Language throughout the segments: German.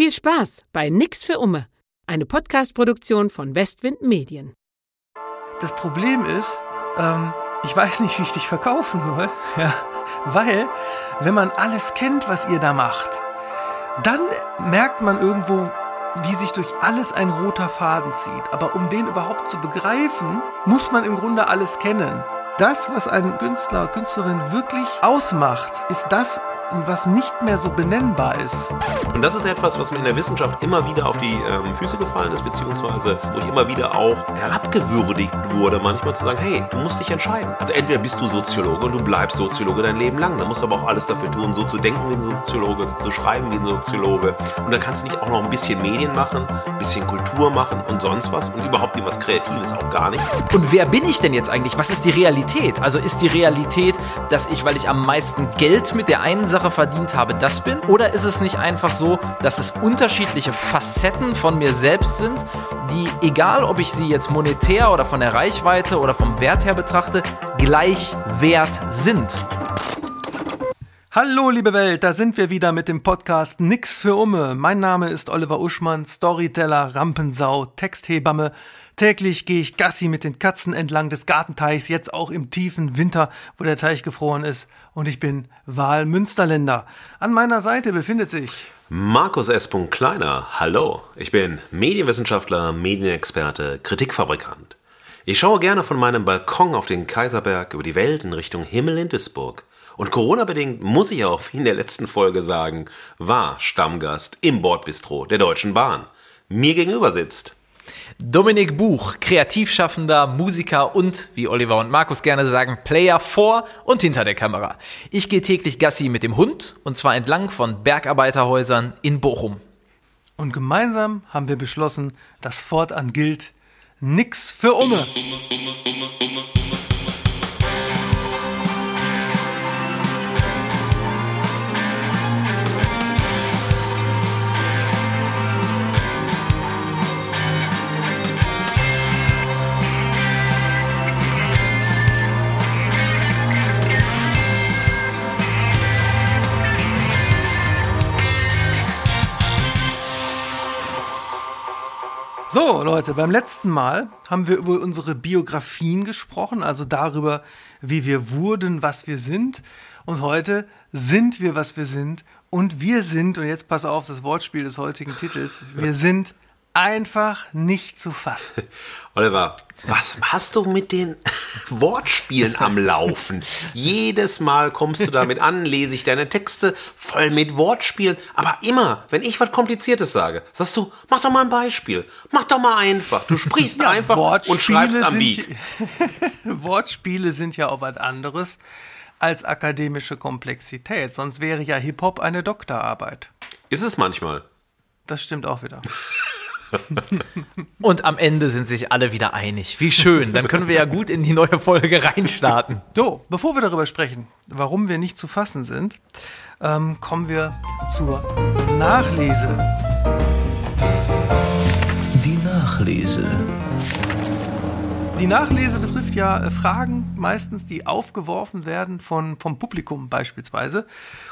Viel Spaß bei Nix für Umme, eine Podcast-Produktion von Westwind Medien. Das Problem ist, ähm, ich weiß nicht, wie ich dich verkaufen soll, ja, weil, wenn man alles kennt, was ihr da macht, dann merkt man irgendwo, wie sich durch alles ein roter Faden zieht. Aber um den überhaupt zu begreifen, muss man im Grunde alles kennen. Das, was ein Künstler, Künstlerin wirklich ausmacht, ist das, was nicht mehr so benennbar ist. Und das ist etwas, was mir in der Wissenschaft immer wieder auf die ähm, Füße gefallen ist, beziehungsweise wo ich immer wieder auch herabgewürdigt wurde, manchmal zu sagen, hey, du musst dich entscheiden. Also entweder bist du Soziologe und du bleibst Soziologe dein Leben lang, dann musst du aber auch alles dafür tun, so zu denken wie ein Soziologe, so zu schreiben wie ein Soziologe. Und dann kannst du nicht auch noch ein bisschen Medien machen, ein bisschen Kultur machen und sonst was und überhaupt irgendwas Kreatives auch gar nicht. Und wer bin ich denn jetzt eigentlich? Was ist die Realität? Also ist die Realität, dass ich, weil ich am meisten Geld mit der einen Sache Sache verdient habe, das bin? Oder ist es nicht einfach so, dass es unterschiedliche Facetten von mir selbst sind, die, egal ob ich sie jetzt monetär oder von der Reichweite oder vom Wert her betrachte, gleich wert sind? Hallo liebe Welt, da sind wir wieder mit dem Podcast Nix für Umme. Mein Name ist Oliver Uschmann, Storyteller, Rampensau, Texthebamme. Täglich gehe ich Gassi mit den Katzen entlang des Gartenteichs, jetzt auch im tiefen Winter, wo der Teich gefroren ist. Und ich bin Wahlmünsterländer. An meiner Seite befindet sich Markus S. Kleiner. Hallo. Ich bin Medienwissenschaftler, Medienexperte, Kritikfabrikant. Ich schaue gerne von meinem Balkon auf den Kaiserberg über die Welt in Richtung Himmel in Duisburg. Und Corona-bedingt muss ich auch, wie in der letzten Folge sagen, war Stammgast im Bordbistro der Deutschen Bahn. Mir gegenüber sitzt Dominik Buch, Kreativschaffender, Musiker und, wie Oliver und Markus gerne sagen, Player vor und hinter der Kamera. Ich gehe täglich Gassi mit dem Hund und zwar entlang von Bergarbeiterhäusern in Bochum. Und gemeinsam haben wir beschlossen, dass fortan gilt, nix für Umme. So, Leute, beim letzten Mal haben wir über unsere Biografien gesprochen, also darüber, wie wir wurden, was wir sind. Und heute sind wir, was wir sind. Und wir sind, und jetzt pass auf, das Wortspiel des heutigen Titels, wir sind einfach nicht zu fassen. Oliver, was hast du mit den Wortspielen am Laufen? Jedes Mal kommst du damit an, lese ich deine Texte voll mit Wortspielen, aber immer, wenn ich was Kompliziertes sage, sagst du, mach doch mal ein Beispiel, mach doch mal einfach. Du sprichst ja, einfach Wortspiele und schreibst am Beat. Wortspiele sind ja auch was anderes als akademische Komplexität, sonst wäre ja Hip-Hop eine Doktorarbeit. Ist es manchmal. Das stimmt auch wieder. Und am Ende sind sich alle wieder einig. Wie schön. Dann können wir ja gut in die neue Folge reinstarten. So, bevor wir darüber sprechen, warum wir nicht zu fassen sind, ähm, kommen wir zur Nachlese. Die Nachlese. Die Nachlese betrifft ja äh, Fragen meistens, die aufgeworfen werden von, vom Publikum beispielsweise.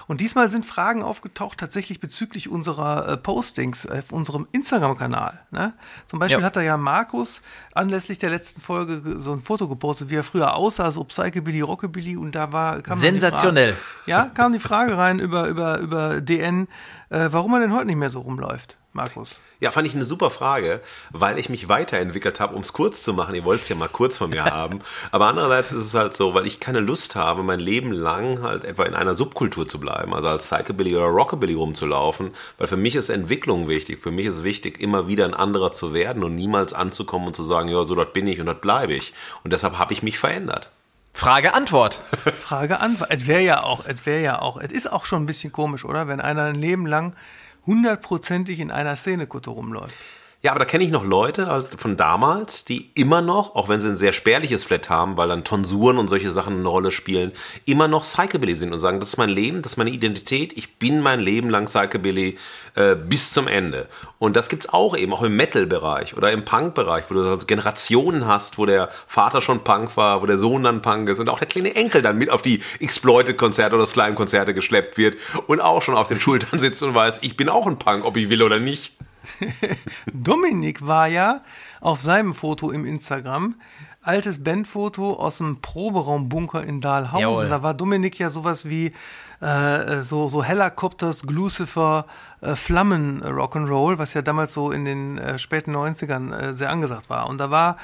Und diesmal sind Fragen aufgetaucht tatsächlich bezüglich unserer äh, Postings auf unserem Instagram-Kanal. Ne? Zum Beispiel ja. hat da ja Markus anlässlich der letzten Folge so ein Foto gepostet, wie er früher aussah, so Psychobilly, Rockabilly und da war kam Sensationell. Frage, ja, kam die Frage rein über über über DN, äh, warum er denn heute nicht mehr so rumläuft. Markus? Ja, fand ich eine super Frage, weil ich mich weiterentwickelt habe, um es kurz zu machen. Ihr wollt es ja mal kurz von mir haben. Aber andererseits ist es halt so, weil ich keine Lust habe, mein Leben lang halt etwa in einer Subkultur zu bleiben, also als Psychobilly oder Rockabilly rumzulaufen, weil für mich ist Entwicklung wichtig. Für mich ist es wichtig, immer wieder ein anderer zu werden und niemals anzukommen und zu sagen, ja, so dort bin ich und dort bleibe ich. Und deshalb habe ich mich verändert. Frage Antwort. Frage Antwort. Es wäre ja auch, es wäre ja auch, es ist auch schon ein bisschen komisch, oder? Wenn einer ein Leben lang hundertprozentig in einer Szenekutte rumläuft. Ja, aber da kenne ich noch Leute also von damals, die immer noch, auch wenn sie ein sehr spärliches Flat haben, weil dann Tonsuren und solche Sachen eine Rolle spielen, immer noch Psychobilly sind und sagen, das ist mein Leben, das ist meine Identität, ich bin mein Leben lang Psychobilly äh, bis zum Ende. Und das gibt's auch eben, auch im Metal-Bereich oder im Punk-Bereich, wo du also Generationen hast, wo der Vater schon Punk war, wo der Sohn dann Punk ist und auch der kleine Enkel dann mit auf die Exploited-Konzerte oder Slime-Konzerte geschleppt wird und auch schon auf den Schultern sitzt und weiß, ich bin auch ein Punk, ob ich will oder nicht. Dominik war ja auf seinem Foto im Instagram altes Bandfoto aus dem Proberaumbunker in Dahlhausen. Jawohl. Da war Dominik ja sowas wie äh, so, so Helicopters, Lucifer, äh, Flammen Rock'n'Roll, was ja damals so in den äh, späten 90ern äh, sehr angesagt war. Und da war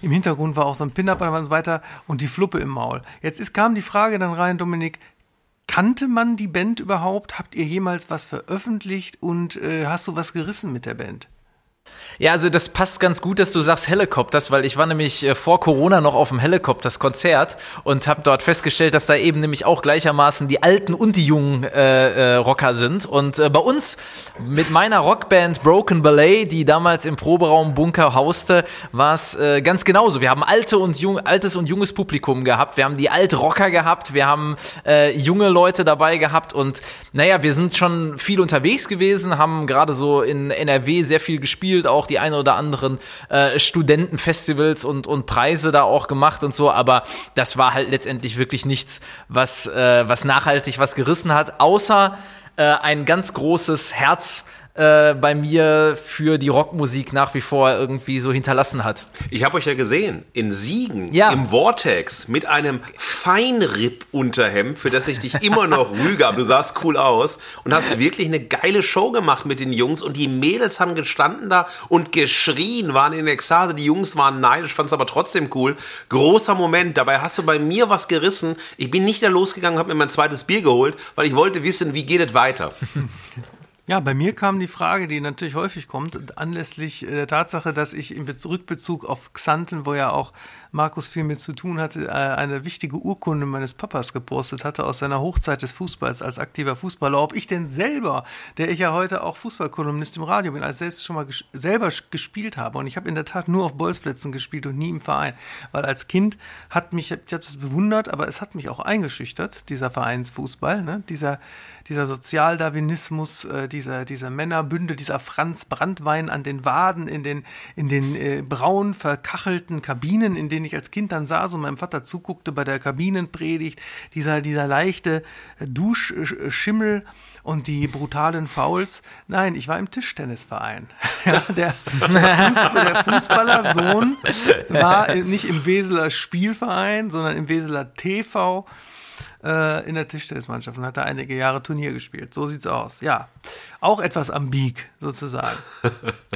im Hintergrund war auch so ein Pin-Up und so weiter und die Fluppe im Maul. Jetzt ist, kam die Frage dann rein, Dominik, kannte man die Band überhaupt? Habt ihr jemals was veröffentlicht und äh, hast du was gerissen mit der Band? Ja, also das passt ganz gut, dass du sagst Helicopters, weil ich war nämlich äh, vor Corona noch auf dem Helicopters-Konzert und habe dort festgestellt, dass da eben nämlich auch gleichermaßen die alten und die jungen äh, äh, Rocker sind. Und äh, bei uns mit meiner Rockband Broken Ballet, die damals im Proberaum Bunker hauste, war es äh, ganz genauso. Wir haben alte und jung, altes und junges Publikum gehabt. Wir haben die Altrocker gehabt. Wir haben äh, junge Leute dabei gehabt. Und naja, wir sind schon viel unterwegs gewesen, haben gerade so in NRW sehr viel gespielt, auch die ein oder anderen äh, Studentenfestivals und, und Preise da auch gemacht und so. Aber das war halt letztendlich wirklich nichts, was, äh, was nachhaltig was gerissen hat, außer äh, ein ganz großes Herz äh, bei mir für die Rockmusik nach wie vor irgendwie so hinterlassen hat. Ich habe euch ja gesehen, in Siegen, Ja. im Vortex, mit einem Feinripp-Unterhemd, für das ich dich immer noch rüge, aber du sahst cool aus und hast wirklich eine geile Show gemacht mit den Jungs und die Mädels haben gestanden da und geschrien, waren in Ekstase, die Jungs waren neidisch, fand es aber trotzdem cool. Großer Moment, dabei hast du bei mir was gerissen. Ich bin nicht da losgegangen, habe mir mein zweites Bier geholt, weil ich wollte wissen, wie geht es weiter. Ja, bei mir kam die Frage, die natürlich häufig kommt, anlässlich äh, der Tatsache, dass ich Bez- Rückbezug auf Xanten, wo ja auch Markus viel mit zu tun hatte, äh, eine wichtige Urkunde meines Papas gepostet hatte aus seiner Hochzeit des Fußballs als aktiver Fußballer. Ob ich denn selber, der ich ja heute auch Fußballkolumnist im Radio bin, als selbst schon mal ges selber gespielt habe. Und ich habe in der Tat nur auf Bolzplätzen gespielt und nie im Verein. Weil als Kind hat mich, ich habe das bewundert, aber es hat mich auch eingeschüchtert, dieser Vereinsfußball, ne? dieser, dieser Sozialdarwinismus, äh, dieser, dieser Männerbünde, dieser Franz Brandwein an den Waden in den, in den äh, braun verkachelten Kabinen, in denen ich als Kind dann saß und meinem Vater zuguckte bei der Kabinenpredigt, dieser, dieser leichte äh, Duschschimmel und die brutalen Fouls. Nein, ich war im Tischtennisverein. ja, der, der, Fußball, der Fußballersohn war äh, nicht im Weseler Spielverein, sondern im Weseler TV äh, in der Tischtennismannschaft und hat da einige Jahre Turnier gespielt. So sieht's aus. Ja, auch etwas ambig sozusagen.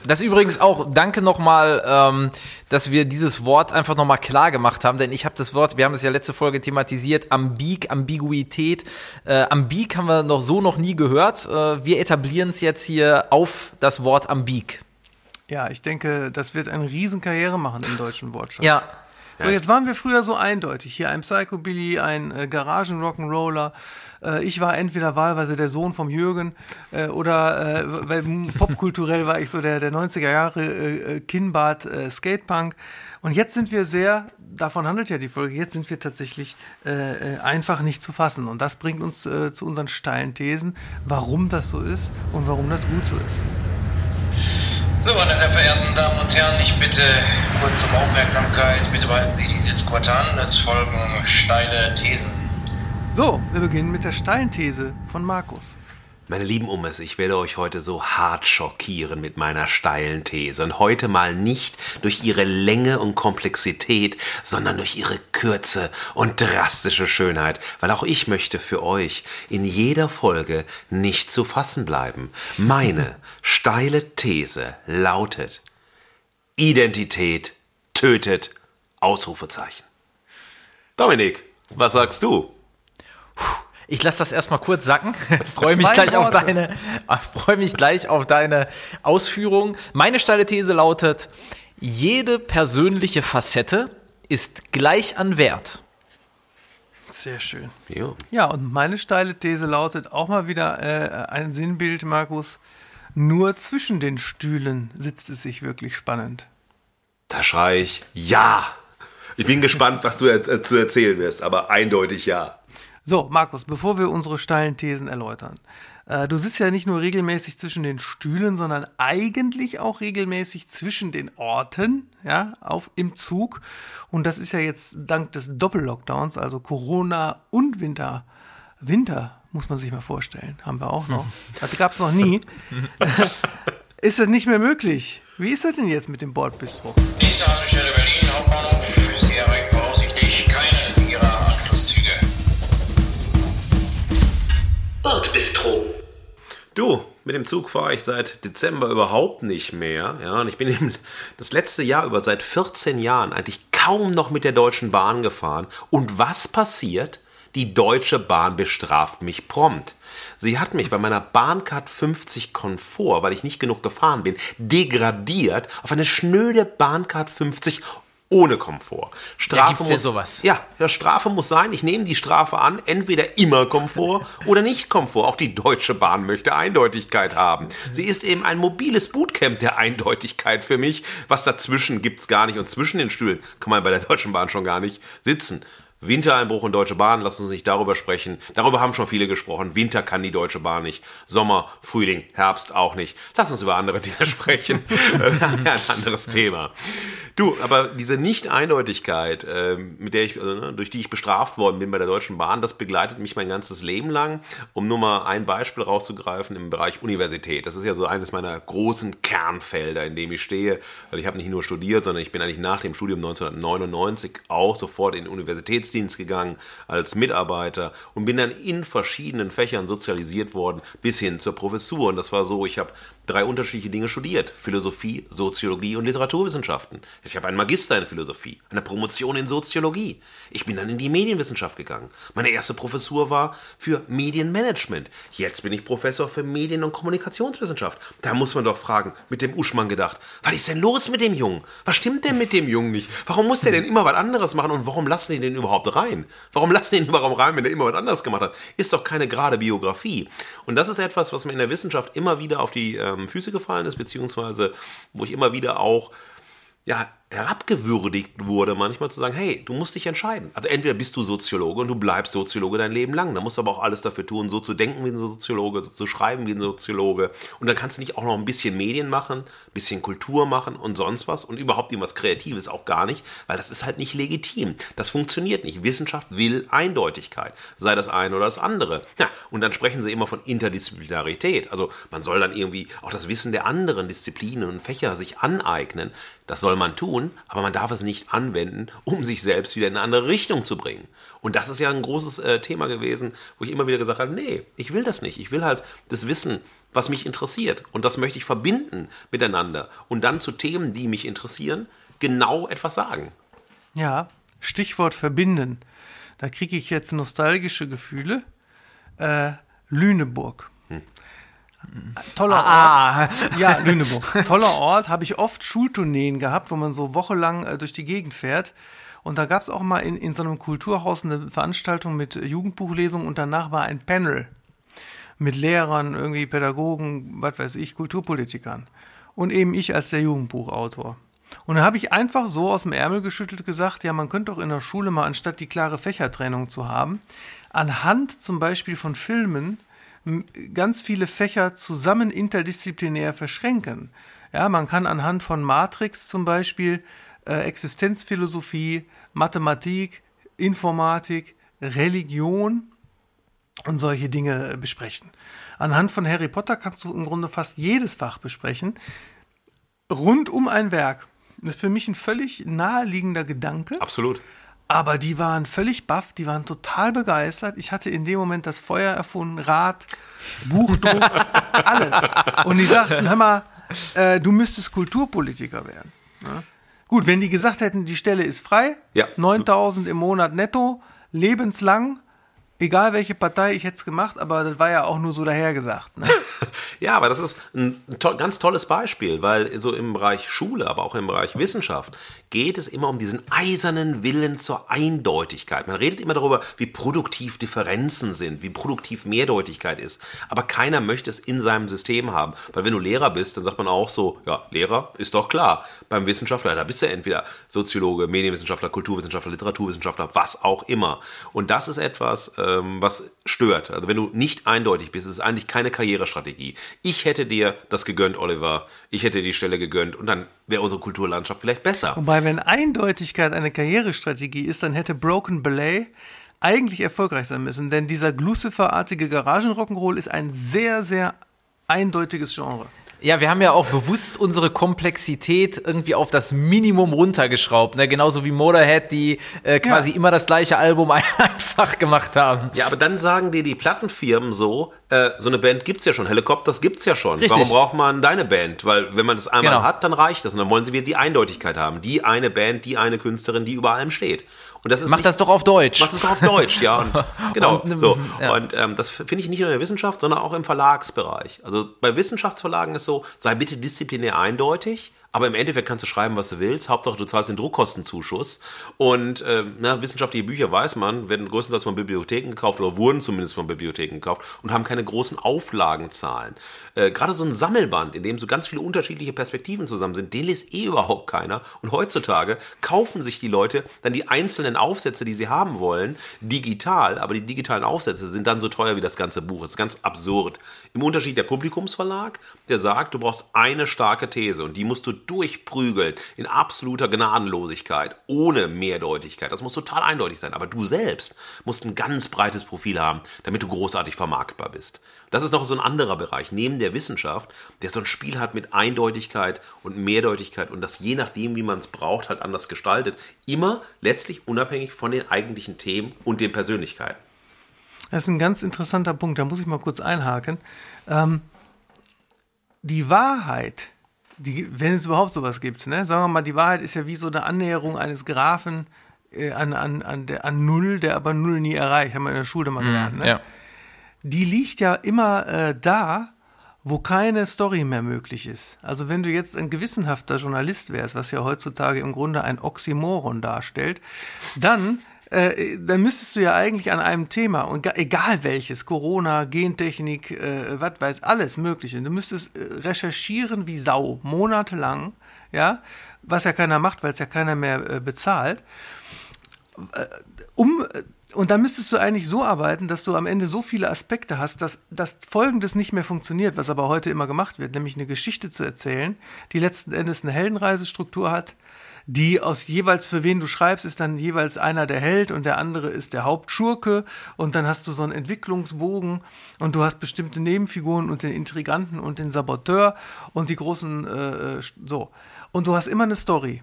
Das übrigens auch, danke nochmal, ähm, dass wir dieses Wort einfach nochmal klar gemacht haben, denn ich habe das Wort, wir haben es ja letzte Folge thematisiert, ambig, Ambiguität. Äh, ambig haben wir noch so noch nie gehört. Äh, wir etablieren es jetzt hier auf das Wort ambig. Ja, ich denke, das wird eine Riesenkarriere machen im deutschen Wortschatz. Ja. So, jetzt waren wir früher so eindeutig. Hier ein Psychobilly, ein äh, Garagen-Rock'n'Roller. Äh, ich war entweder wahlweise der Sohn vom Jürgen äh, oder äh, weil popkulturell war ich so der, der 90er Jahre äh, äh, Kinnbart äh, Skatepunk. Und jetzt sind wir sehr, davon handelt ja die Folge, jetzt sind wir tatsächlich äh, äh, einfach nicht zu fassen. Und das bringt uns äh, zu unseren steilen Thesen, warum das so ist und warum das gut so ist. So, meine sehr verehrten Damen und Herren, ich bitte kurz um Aufmerksamkeit. Bitte behalten Sie die Sitzquarte an. Es folgen steile Thesen. So, wir beginnen mit der steilen These von Markus. Meine lieben Ummes, ich werde euch heute so hart schockieren mit meiner steilen These. Und heute mal nicht durch ihre Länge und Komplexität, sondern durch ihre Kürze und drastische Schönheit. Weil auch ich möchte für euch in jeder Folge nicht zu fassen bleiben. Meine steile These lautet, Identität tötet Ausrufezeichen. Dominik, was sagst du? Ich lasse das erstmal kurz sacken. freue mich gleich auf deine, freue mich gleich auf deine Ausführung. Meine steile These lautet: Jede persönliche Facette ist gleich an Wert. Sehr schön. Jo. Ja, und meine steile These lautet auch mal wieder äh, ein Sinnbild, Markus. Nur zwischen den Stühlen sitzt es sich wirklich spannend. Da schrei ich ja. Ich bin gespannt, was du er zu erzählen wirst, aber eindeutig ja. So, Markus, bevor wir unsere steilen Thesen erläutern. Äh, du sitzt ja nicht nur regelmäßig zwischen den Stühlen, sondern eigentlich auch regelmäßig zwischen den Orten, ja, auf, im Zug. Und das ist ja jetzt dank des Doppellockdowns, also Corona und Winter, Winter, muss man sich mal vorstellen, haben wir auch noch. Das gab es noch nie. ist das nicht mehr möglich? Wie ist das denn jetzt mit dem Bordbistro? Nächste Du, mit dem Zug fahre ich seit Dezember überhaupt nicht mehr. Ja, und ich bin eben das letzte Jahr über seit 14 Jahren eigentlich kaum noch mit der Deutschen Bahn gefahren. Und was passiert? Die Deutsche Bahn bestraft mich prompt. Sie hat mich bei meiner Bahncard 50 Komfort, weil ich nicht genug gefahren bin, degradiert auf eine schnöde Bahncard 50 ohne Komfort. Strafe gibt's ja muss, sowas. Ja, ja, Strafe muss sein, ich nehme die Strafe an, entweder immer Komfort oder nicht Komfort. Auch die Deutsche Bahn möchte Eindeutigkeit haben. Sie ist eben ein mobiles Bootcamp der Eindeutigkeit für mich. Was dazwischen gibt's gar nicht und zwischen den Stühlen kann man bei der Deutschen Bahn schon gar nicht sitzen. Wintereinbruch und Deutsche Bahn, lass uns nicht darüber sprechen. Darüber haben schon viele gesprochen. Winter kann die Deutsche Bahn nicht. Sommer, Frühling, Herbst auch nicht. Lass uns über andere Dinge sprechen. Wir haben ja ein anderes Thema. Du, aber diese Nicht-Eindeutigkeit, ähm, mit der ich, also, ne, durch die ich bestraft worden bin bei der Deutschen Bahn, das begleitet mich mein ganzes Leben lang. Um nur mal ein Beispiel rauszugreifen im Bereich Universität. Das ist ja so eines meiner großen Kernfelder, in dem ich stehe. Weil ich habe nicht nur studiert, sondern ich bin eigentlich nach dem Studium 1999 auch sofort in den Universitätsdienst gegangen als Mitarbeiter und bin dann in verschiedenen Fächern sozialisiert worden bis hin zur Professur. Und das war so, ich habe drei unterschiedliche Dinge studiert. Philosophie, Soziologie und Literaturwissenschaften. Ich habe einen Magister in Philosophie, eine Promotion in Soziologie. Ich bin dann in die Medienwissenschaft gegangen. Meine erste Professur war für Medienmanagement. Jetzt bin ich Professor für Medien- und Kommunikationswissenschaft. Da muss man doch fragen, mit dem Uschmann gedacht, was ist denn los mit dem Jungen? Was stimmt denn mit dem Jungen nicht? Warum muss der denn immer was anderes machen und warum lassen die den überhaupt rein? Warum lassen die ihn überhaupt rein, wenn er immer was anderes gemacht hat? Ist doch keine gerade Biografie. Und das ist etwas, was mir in der Wissenschaft immer wieder auf die ähm, Füße gefallen ist, beziehungsweise wo ich immer wieder auch ja, herabgewürdigt wurde, manchmal zu sagen, hey, du musst dich entscheiden. Also entweder bist du Soziologe und du bleibst Soziologe dein Leben lang. Da musst du aber auch alles dafür tun, so zu denken wie ein Soziologe, so zu schreiben wie ein Soziologe. Und dann kannst du nicht auch noch ein bisschen Medien machen, ein bisschen Kultur machen und sonst was und überhaupt irgendwas Kreatives auch gar nicht, weil das ist halt nicht legitim. Das funktioniert nicht. Wissenschaft will Eindeutigkeit, sei das eine oder das andere. Ja, und dann sprechen sie immer von Interdisziplinarität. Also man soll dann irgendwie auch das Wissen der anderen Disziplinen und Fächer sich aneignen. Das soll man tun, aber man darf es nicht anwenden, um sich selbst wieder in eine andere Richtung zu bringen. Und das ist ja ein großes äh, Thema gewesen, wo ich immer wieder gesagt habe, nee, ich will das nicht. Ich will halt das Wissen, was mich interessiert. Und das möchte ich verbinden miteinander. Und dann zu Themen, die mich interessieren, genau etwas sagen. Ja, Stichwort verbinden. Da kriege ich jetzt nostalgische Gefühle. Äh, Lüneburg. Toller Ah. Ort. Ja, Lüneburg. Toller Ort. Habe ich oft Schultourneen gehabt, wo man so wochenlang äh, durch die Gegend fährt. Und da gab es auch mal in, in so einem Kulturhaus eine Veranstaltung mit Jugendbuchlesung und danach war ein Panel mit Lehrern, irgendwie Pädagogen, was weiß ich, Kulturpolitikern. Und eben ich als der Jugendbuchautor. Und da habe ich einfach so aus dem Ärmel geschüttelt gesagt, ja, man könnte doch in der Schule mal, anstatt die klare Fächertrennung zu haben, anhand zum Beispiel von Filmen ganz viele Fächer zusammen interdisziplinär verschränken. Ja, man kann anhand von Matrix zum Beispiel äh, Existenzphilosophie, Mathematik, Informatik, Religion und solche Dinge besprechen. Anhand von Harry Potter kannst du im Grunde fast jedes Fach besprechen. Rund um ein Werk. Das ist für mich ein völlig naheliegender Gedanke. Absolut. Aber die waren völlig baff, die waren total begeistert. Ich hatte in dem Moment das Feuer erfunden, Rad, Buchdruck, alles. Und die sagten, hör mal, äh, du müsstest Kulturpolitiker werden. Ja? Gut, wenn die gesagt hätten, die Stelle ist frei, Ja. 9000 im Monat netto, lebenslang, egal welche Partei ich jetzt gemacht, aber das war ja auch nur so dahergesagt. Ne? Ja, aber das ist ein to ganz tolles Beispiel, weil so im Bereich Schule, aber auch im Bereich Wissenschaft geht es immer um diesen eisernen Willen zur Eindeutigkeit. Man redet immer darüber, wie produktiv Differenzen sind, wie produktiv Mehrdeutigkeit ist, aber keiner möchte es in seinem System haben, weil wenn du Lehrer bist, dann sagt man auch so, ja, Lehrer ist doch klar. Beim Wissenschaftler, da bist du entweder Soziologe, Medienwissenschaftler, Kulturwissenschaftler, Literaturwissenschaftler, was auch immer. Und das ist etwas, ähm, was stört. Also wenn du nicht eindeutig bist, ist es eigentlich keine Karrierestrategie. Ich hätte dir das gegönnt, Oliver. Ich hätte die Stelle gegönnt und dann wäre unsere Kulturlandschaft vielleicht besser. Wobei, wenn Eindeutigkeit eine Karrierestrategie ist, dann hätte Broken Ballet eigentlich erfolgreich sein müssen, denn dieser Lucifer-artige Garagenrock'n'Roll ist ein sehr, sehr eindeutiges Genre. Ja, wir haben ja auch bewusst unsere Komplexität irgendwie auf das Minimum runtergeschraubt, ne? genauso wie Motorhead, die äh, quasi Ja. immer das gleiche Album einfach gemacht haben. Ja, aber dann sagen dir die Plattenfirmen so, äh, so eine Band gibt's ja schon, Helikopters gibt's ja schon. Richtig. Warum braucht man deine Band? Weil wenn man das einmal Genau. hat, dann reicht das. Und dann wollen sie wieder die Eindeutigkeit haben. Die eine Band, die eine Künstlerin, die über allem steht. Und das ist Mach nicht- das doch auf Deutsch. Mach das doch auf Deutsch, ja. Und, genau. Und, so. ja. Und ähm, das finde ich nicht nur in der Wissenschaft, sondern auch im Verlagsbereich. Also bei Wissenschaftsverlagen ist so, sei bitte disziplinär eindeutig. Aber im Endeffekt kannst du schreiben, was du willst. Hauptsache, du zahlst den Druckkostenzuschuss. Und ähm, na, wissenschaftliche Bücher, weiß man, werden größtenteils von Bibliotheken gekauft oder wurden zumindest von Bibliotheken gekauft und haben keine großen Auflagenzahlen. Äh, Gerade so ein Sammelband, in dem so ganz viele unterschiedliche Perspektiven zusammen sind, den liest eh überhaupt keiner. Und heutzutage kaufen sich die Leute dann die einzelnen Aufsätze, die sie haben wollen, digital. Aber die digitalen Aufsätze sind dann so teuer wie das ganze Buch. Das ist ganz absurd. Im Unterschied der Publikumsverlag, der sagt, du brauchst eine starke These und die musst du durchprügeln in absoluter Gnadenlosigkeit, ohne Mehrdeutigkeit. Das muss total eindeutig sein. Aber du selbst musst ein ganz breites Profil haben, damit du großartig vermarktbar bist. Das ist noch so ein anderer Bereich, neben der Wissenschaft, der so ein Spiel hat mit Eindeutigkeit und Mehrdeutigkeit und das je nachdem, wie man es braucht, halt anders gestaltet. Immer letztlich unabhängig von den eigentlichen Themen und den Persönlichkeiten. Das ist ein ganz interessanter Punkt, da muss ich mal kurz einhaken. Ähm, die Wahrheit, die, wenn es überhaupt sowas gibt, ne? sagen wir mal, die Wahrheit ist ja wie so eine Annäherung eines Graphen äh, an, an, an, der, an Null, der aber Null nie erreicht, haben wir in der Schule mal gelernt. Ne? Ja. die liegt ja immer äh, da, wo keine Story mehr möglich ist. Also wenn du jetzt ein gewissenhafter Journalist wärst, was ja heutzutage im Grunde ein Oxymoron darstellt, dann äh, dann müsstest du ja eigentlich an einem Thema, und ga- egal welches, Corona, Gentechnik, äh, was weiß, alles Mögliche, du müsstest äh, recherchieren wie Sau, monatelang, ja, was ja keiner macht, weil es ja keiner mehr äh, bezahlt. Um und dann müsstest du eigentlich so arbeiten, dass du am Ende so viele Aspekte hast, dass, dass Folgendes nicht mehr funktioniert, was aber heute immer gemacht wird, nämlich eine Geschichte zu erzählen, die letzten Endes eine Heldenreisestruktur hat, die aus jeweils für wen du schreibst, ist dann jeweils einer der Held und der andere ist der Hauptschurke und dann hast du so einen Entwicklungsbogen und du hast bestimmte Nebenfiguren und den Intriganten und den Saboteur und die großen äh, so und du hast immer eine Story.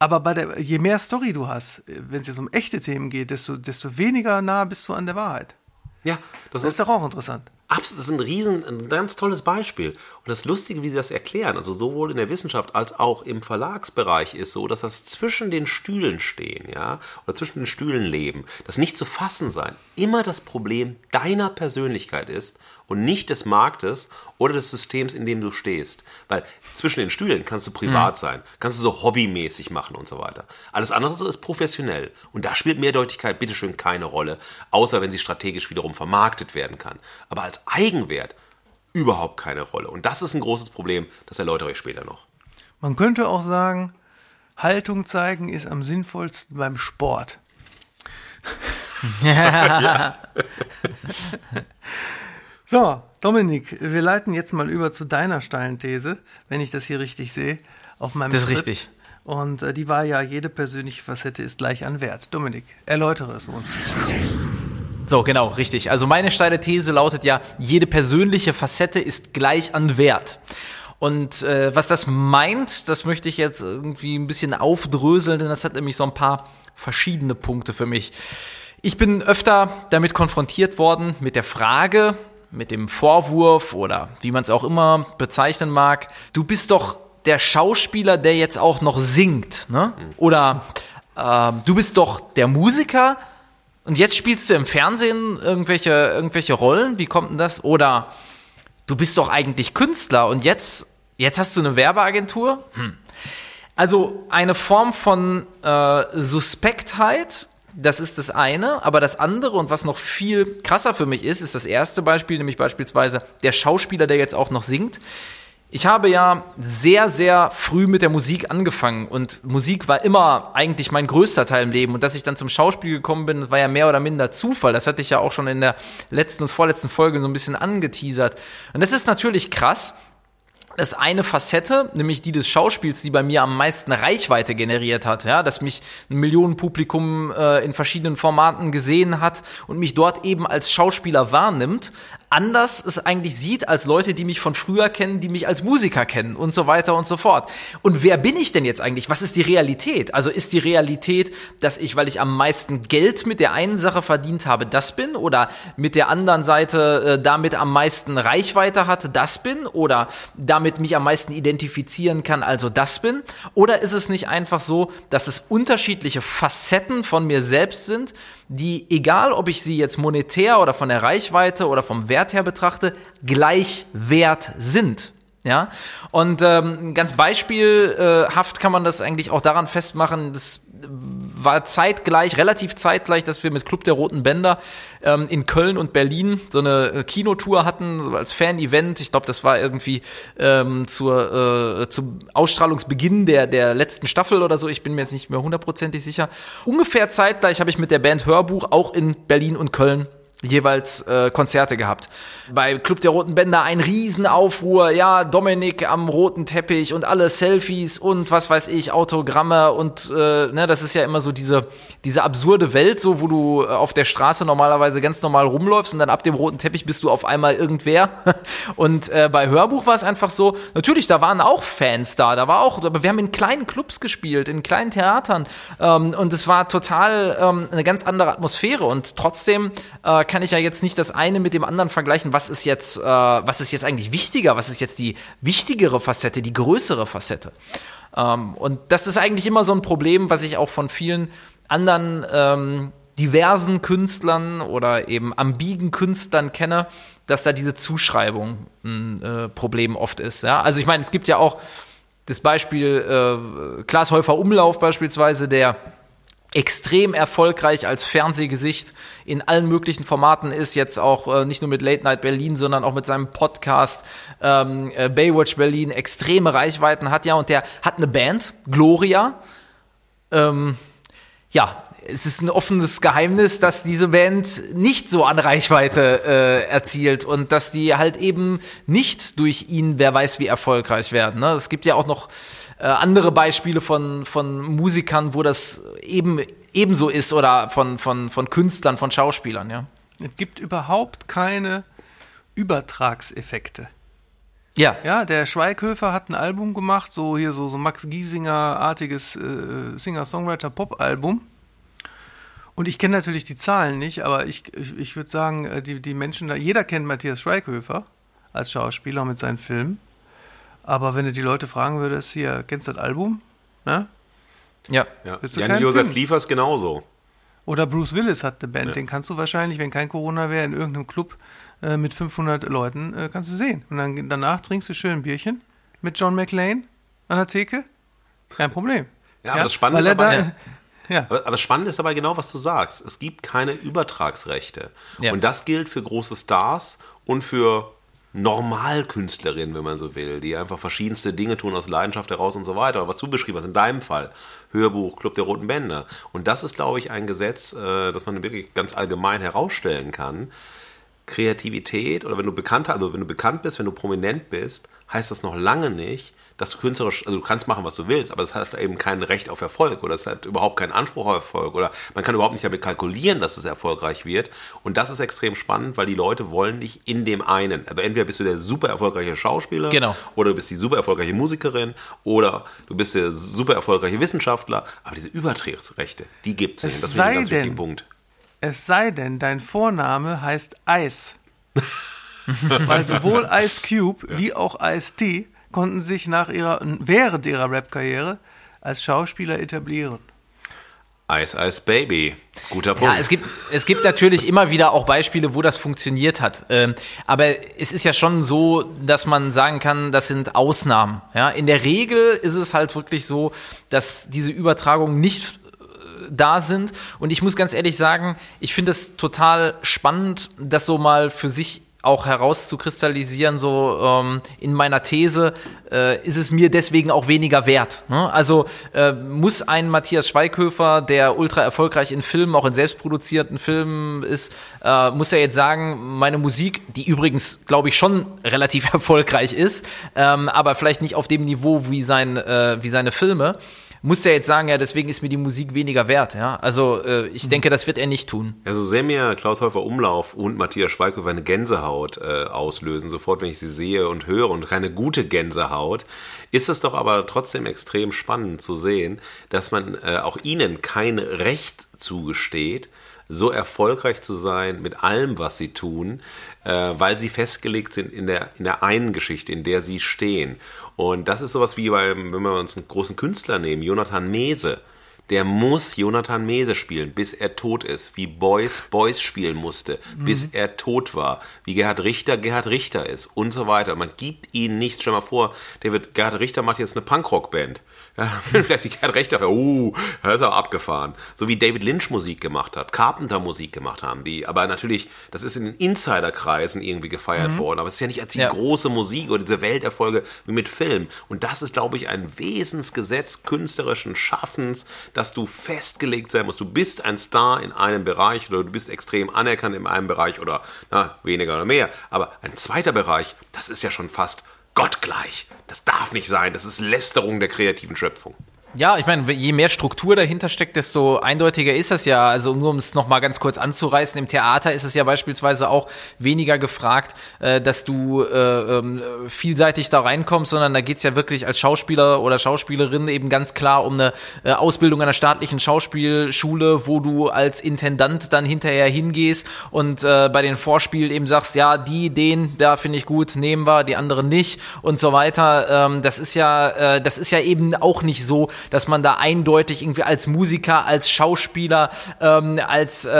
Aber bei der, je mehr Story du hast, wenn es jetzt um echte Themen geht, desto, desto weniger nah bist du an der Wahrheit. Ja, das, Das ist doch auch interessant. Absolut, das ist ein riesen, ein ganz tolles Beispiel. Und das Lustige, wie sie das erklären, also sowohl in der Wissenschaft als auch im Verlagsbereich ist so, dass das zwischen den Stühlen stehen, ja, oder zwischen den Stühlen leben, das nicht zu fassen sein, immer das Problem deiner Persönlichkeit ist und nicht des Marktes oder des Systems, in dem du stehst. Weil zwischen den Stühlen kannst du privat sein, kannst du so hobbymäßig machen und so weiter. Alles andere ist professionell. Und da spielt Mehrdeutigkeit bitteschön keine Rolle, außer wenn sie strategisch wiederum vermarktet werden kann. Aber als Eigenwert überhaupt keine Rolle. Und das ist ein großes Problem, das erläutere ich später noch. Man könnte auch sagen, Haltung zeigen ist am sinnvollsten beim Sport. So, Dominik, wir leiten jetzt mal über zu deiner steilen These, wenn ich das hier richtig sehe, auf meinem Das ist Skript. richtig. Und äh, die war ja, jede persönliche Facette ist gleich an Wert. Dominik, erläutere es uns. So, genau, richtig. Also meine steile These lautet ja, jede persönliche Facette ist gleich an Wert. Und äh, was das meint, das möchte ich jetzt irgendwie ein bisschen aufdröseln, denn das hat nämlich so ein paar verschiedene Punkte für mich. Ich bin öfter damit konfrontiert worden mit der Frage, mit dem Vorwurf oder wie man es auch immer bezeichnen mag, du bist doch der Schauspieler, der jetzt auch noch singt, ne? Oder ähm, du bist doch der Musiker, Und jetzt spielst du im Fernsehen irgendwelche, irgendwelche Rollen? Wie kommt denn das? Oder du bist doch eigentlich Künstler und jetzt, jetzt hast du eine Werbeagentur? Hm. Also eine Form von äh, Suspektheit, das ist das eine, aber das andere und was noch viel krasser für mich ist, ist das erste Beispiel, nämlich beispielsweise der Schauspieler, der jetzt auch noch singt. Ich habe ja sehr, sehr früh mit der Musik angefangen und Musik war immer eigentlich mein größter Teil im Leben. Und dass ich dann zum Schauspiel gekommen bin, war ja mehr oder minder Zufall. Das hatte ich ja auch schon in der letzten und vorletzten Folge so ein bisschen angeteasert. Und das ist natürlich krass, das eine Facette, nämlich die des Schauspiels, die bei mir am meisten Reichweite generiert hat, ja, dass mich ein Millionenpublikum äh, in verschiedenen Formaten gesehen hat und mich dort eben als Schauspieler wahrnimmt, anders es eigentlich sieht als Leute, die mich von früher kennen, die mich als Musiker kennen und so weiter und so fort. Und wer bin ich denn jetzt eigentlich? Was ist die Realität? Also ist die Realität, dass ich, weil ich am meisten Geld mit der einen Sache verdient habe, das bin? Oder mit der anderen Seite äh, damit am meisten Reichweite hatte, das bin? Oder damit mich am meisten identifizieren kann, also das bin? Oder ist es nicht einfach so, dass es unterschiedliche Facetten von mir selbst sind, die, egal ob ich sie jetzt monetär oder von der Reichweite oder vom Wert her betrachte, gleich wert sind. Ja, und ähm, ganz beispielhaft kann man das eigentlich auch daran festmachen, das war zeitgleich, relativ zeitgleich, dass wir mit Club der Roten Bänder ähm, in Köln und Berlin so eine äh, Kinotour hatten, als Fan-Event. Ich glaube, das war irgendwie ähm, zur, äh, zum Ausstrahlungsbeginn der, der letzten Staffel oder so. Ich bin mir jetzt nicht mehr hundertprozentig sicher. Ungefähr zeitgleich habe ich mit der Band Hörbuch auch in Berlin und Köln jeweils äh, Konzerte gehabt. Bei Club der Roten Bänder ein Riesenaufruhr, ja, Dominik am roten Teppich und alle Selfies und was weiß ich, Autogramme und äh, ne, das ist ja immer so diese, diese absurde Welt, so wo du äh, auf der Straße normalerweise ganz normal rumläufst und dann ab dem roten Teppich bist du auf einmal irgendwer. Und äh, bei Hörbuch war es einfach so, natürlich, da waren auch Fans da, da war auch, aber wir haben in kleinen Clubs gespielt, in kleinen Theatern. Ähm, und es war total ähm, eine ganz andere Atmosphäre. Und trotzdem äh, kann ich ja jetzt nicht das eine mit dem anderen vergleichen. Was ist jetzt, äh, was ist jetzt eigentlich wichtiger? Was ist jetzt die wichtigere Facette, die größere Facette? Ähm, und das ist eigentlich immer so ein Problem, was ich auch von vielen anderen ähm, diversen Künstlern oder eben ambigen Künstlern kenne, dass da diese Zuschreibung ein äh, Problem oft ist. Ja? Also ich meine, es gibt ja auch das Beispiel äh, Klaas Häufer Umlauf beispielsweise, der extrem erfolgreich als Fernsehgesicht in allen möglichen Formaten ist, jetzt auch äh, nicht nur mit Late Night Berlin, sondern auch mit seinem Podcast ähm, äh, Baywatch Berlin extreme Reichweiten hat, ja, und der hat eine Band, Gloria. Ähm, ja, es ist ein offenes Geheimnis, dass diese Band nicht so an Reichweite äh, erzielt und dass die halt eben nicht durch ihn, wer weiß wie erfolgreich werden. Ne? Es gibt ja auch noch äh, andere Beispiele von, von Musikern, wo das eben ebenso ist oder von, von, von Künstlern, von Schauspielern, ja. Es gibt überhaupt keine Übertragseffekte. Ja. Ja, der Schweighöfer hat ein Album gemacht, so hier so, so Max Giesinger-artiges äh, Singer-Songwriter-Pop-Album. Und ich kenne natürlich die Zahlen nicht, aber ich, ich, ich würde sagen, äh, die, die Menschen da, jeder kennt Matthias Schweighöfer als Schauspieler mit seinen Filmen. Aber wenn du die Leute fragen würdest, hier, kennst du das Album? Ne? Ja. Ja. Jan Josef Film? Liefers genauso. Oder Bruce Willis hat eine Band, Ja. den kannst du wahrscheinlich, wenn kein Corona wäre, in irgendeinem Club äh, mit 500 Leuten, äh, kannst du sehen. Und dann danach trinkst du schön ein Bierchen mit John McClane an der Theke. Kein Problem. Ja, aber das Spannende dabei- da, ja. Aber, aber das Spannende ist dabei genau, was du sagst. Es gibt keine Übertragsrechte. Ja. Und das gilt für große Stars und für Normalkünstlerinnen, wenn man so will, die einfach verschiedenste Dinge tun aus Leidenschaft heraus und so weiter. Aber was du beschrieben hast, in deinem Fall, Hörbuch, Club der Roten Bänder. Und das ist, glaube ich, ein Gesetz, äh, das man wirklich ganz allgemein herausstellen kann. Kreativität oder wenn du bekannt, also wenn du bekannt bist, wenn du prominent bist, heißt das noch lange nicht, dass du künstlerisch, also du kannst machen, was du willst, aber es hat eben kein Recht auf Erfolg oder es hat überhaupt keinen Anspruch auf Erfolg oder man kann überhaupt nicht damit kalkulieren, dass es erfolgreich wird. Und das ist extrem spannend, weil die Leute wollen dich in dem einen. Also entweder bist du der super erfolgreiche Schauspieler Genau. oder du bist die super erfolgreiche Musikerin oder du bist der super erfolgreiche Wissenschaftler. Aber diese Übertragsrechte, die gibt es nicht. Das sei ein ganz denn- Punkt. Es sei denn, dein Vorname heißt Ice. Weil sowohl Ice Cube wie auch Ice T konnten sich nach ihrer, während ihrer Rap-Karriere als Schauspieler etablieren. Ice Ice Baby. Guter Punkt. Ja, es gibt, es gibt natürlich immer wieder auch Beispiele, wo das funktioniert hat. Ähm, aber es ist ja schon so, dass man sagen kann, das sind Ausnahmen. Ja, in der Regel ist es halt wirklich so, dass diese Übertragungen nicht äh, da sind. Und ich muss ganz ehrlich sagen, ich finde es total spannend, das so mal für sich auch herauszukristallisieren, so ähm, in meiner These, äh, ist es mir deswegen auch weniger wert. Ne? Also äh, muss ein Matthias Schweighöfer, der ultra erfolgreich in Filmen, auch in selbstproduzierten Filmen ist, äh, muss er jetzt sagen, meine Musik, die übrigens, glaube ich, schon relativ erfolgreich ist, ähm, aber vielleicht nicht auf dem Niveau wie, sein, äh, wie seine Filme, muss er jetzt sagen, ja, deswegen ist mir die Musik weniger wert. Ja, also äh, ich denke, das wird er nicht tun. Also sehr mir Klaus Häufer Umlauf und Matthias Schweighöfer eine Gänsehaut äh, auslösen, sofort, wenn ich sie sehe und höre und keine gute Gänsehaut, ist es doch aber trotzdem extrem spannend zu sehen, dass man äh, auch ihnen kein Recht zugesteht, so erfolgreich zu sein mit allem, was sie tun, äh, weil sie festgelegt sind in der, in der einen Geschichte, in der sie stehen. Und das ist sowas wie beim, wenn wir uns einen großen Künstler nehmen, Jonathan Mese. Der muss Jonathan Mese spielen, bis er tot ist. Wie Boys Boys spielen musste, mhm. bis er tot war. Wie Gerhard Richter Gerhard Richter ist und so weiter. Man gibt ihn nicht. Stell mal vor, der wird, Gerhard Richter macht jetzt eine Punkrock-Band. Ja, vielleicht die Gerhard Richter, oh, er ist auch abgefahren. So wie David Lynch Musik gemacht hat, Carpenter Musik gemacht haben, die, aber natürlich, das ist in den Insiderkreisen irgendwie gefeiert mhm. worden, aber es ist ja nicht als die ja. große Musik oder diese Welterfolge wie mit Film. Und das ist, glaube ich, ein Wesensgesetz künstlerischen Schaffens, dass du festgelegt sein musst. Du bist ein Star in einem Bereich oder du bist extrem anerkannt in einem Bereich oder na, weniger oder mehr. Aber ein zweiter Bereich, das ist ja schon fast gottgleich. Das darf nicht sein. Das ist Lästerung der kreativen Schöpfung. Ja, ich meine, je mehr Struktur dahinter steckt, desto eindeutiger ist das ja. Also nur um es nochmal ganz kurz anzureißen, im Theater ist es ja beispielsweise auch weniger gefragt, äh, dass du äh, ähm, vielseitig da reinkommst, sondern da geht's ja wirklich als Schauspieler oder Schauspielerin eben ganz klar um eine äh, Ausbildung einer staatlichen Schauspielschule, wo du als Intendant dann hinterher hingehst und äh, bei den Vorspielen eben sagst, ja, die, den, da finde ich gut, nehmen wir, die anderen nicht und so weiter. Ähm, das ist ja, äh, das ist ja eben auch nicht so, dass man da eindeutig irgendwie als Musiker, als Schauspieler, ähm, als äh,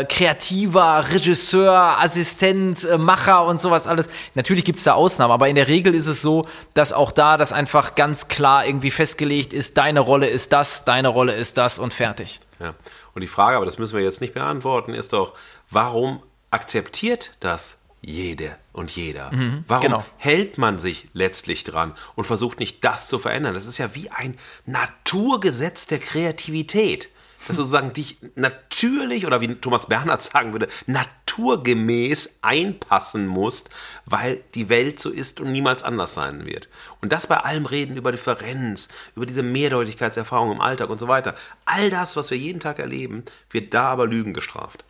äh, kreativer Regisseur, Assistent, äh, Macher und sowas alles. Natürlich gibt's da Ausnahmen, aber in der Regel ist es so, dass auch da das einfach ganz klar irgendwie festgelegt ist, deine Rolle ist das, deine Rolle ist das und fertig. Ja. Und die Frage, aber das müssen wir jetzt nicht beantworten, ist doch, warum akzeptiert das jede und jeder. Mhm, Warum genau. hält man sich letztlich dran und versucht nicht das zu verändern? Das ist ja wie ein Naturgesetz der Kreativität, das sozusagen dich natürlich oder wie Thomas Bernhard sagen würde, naturgemäß einpassen musst, weil die Welt so ist und niemals anders sein wird. Und das bei allem Reden über Differenz, über diese Mehrdeutigkeitserfahrung im Alltag und so weiter. All das, was wir jeden Tag erleben, wird da aber Lügen gestraft.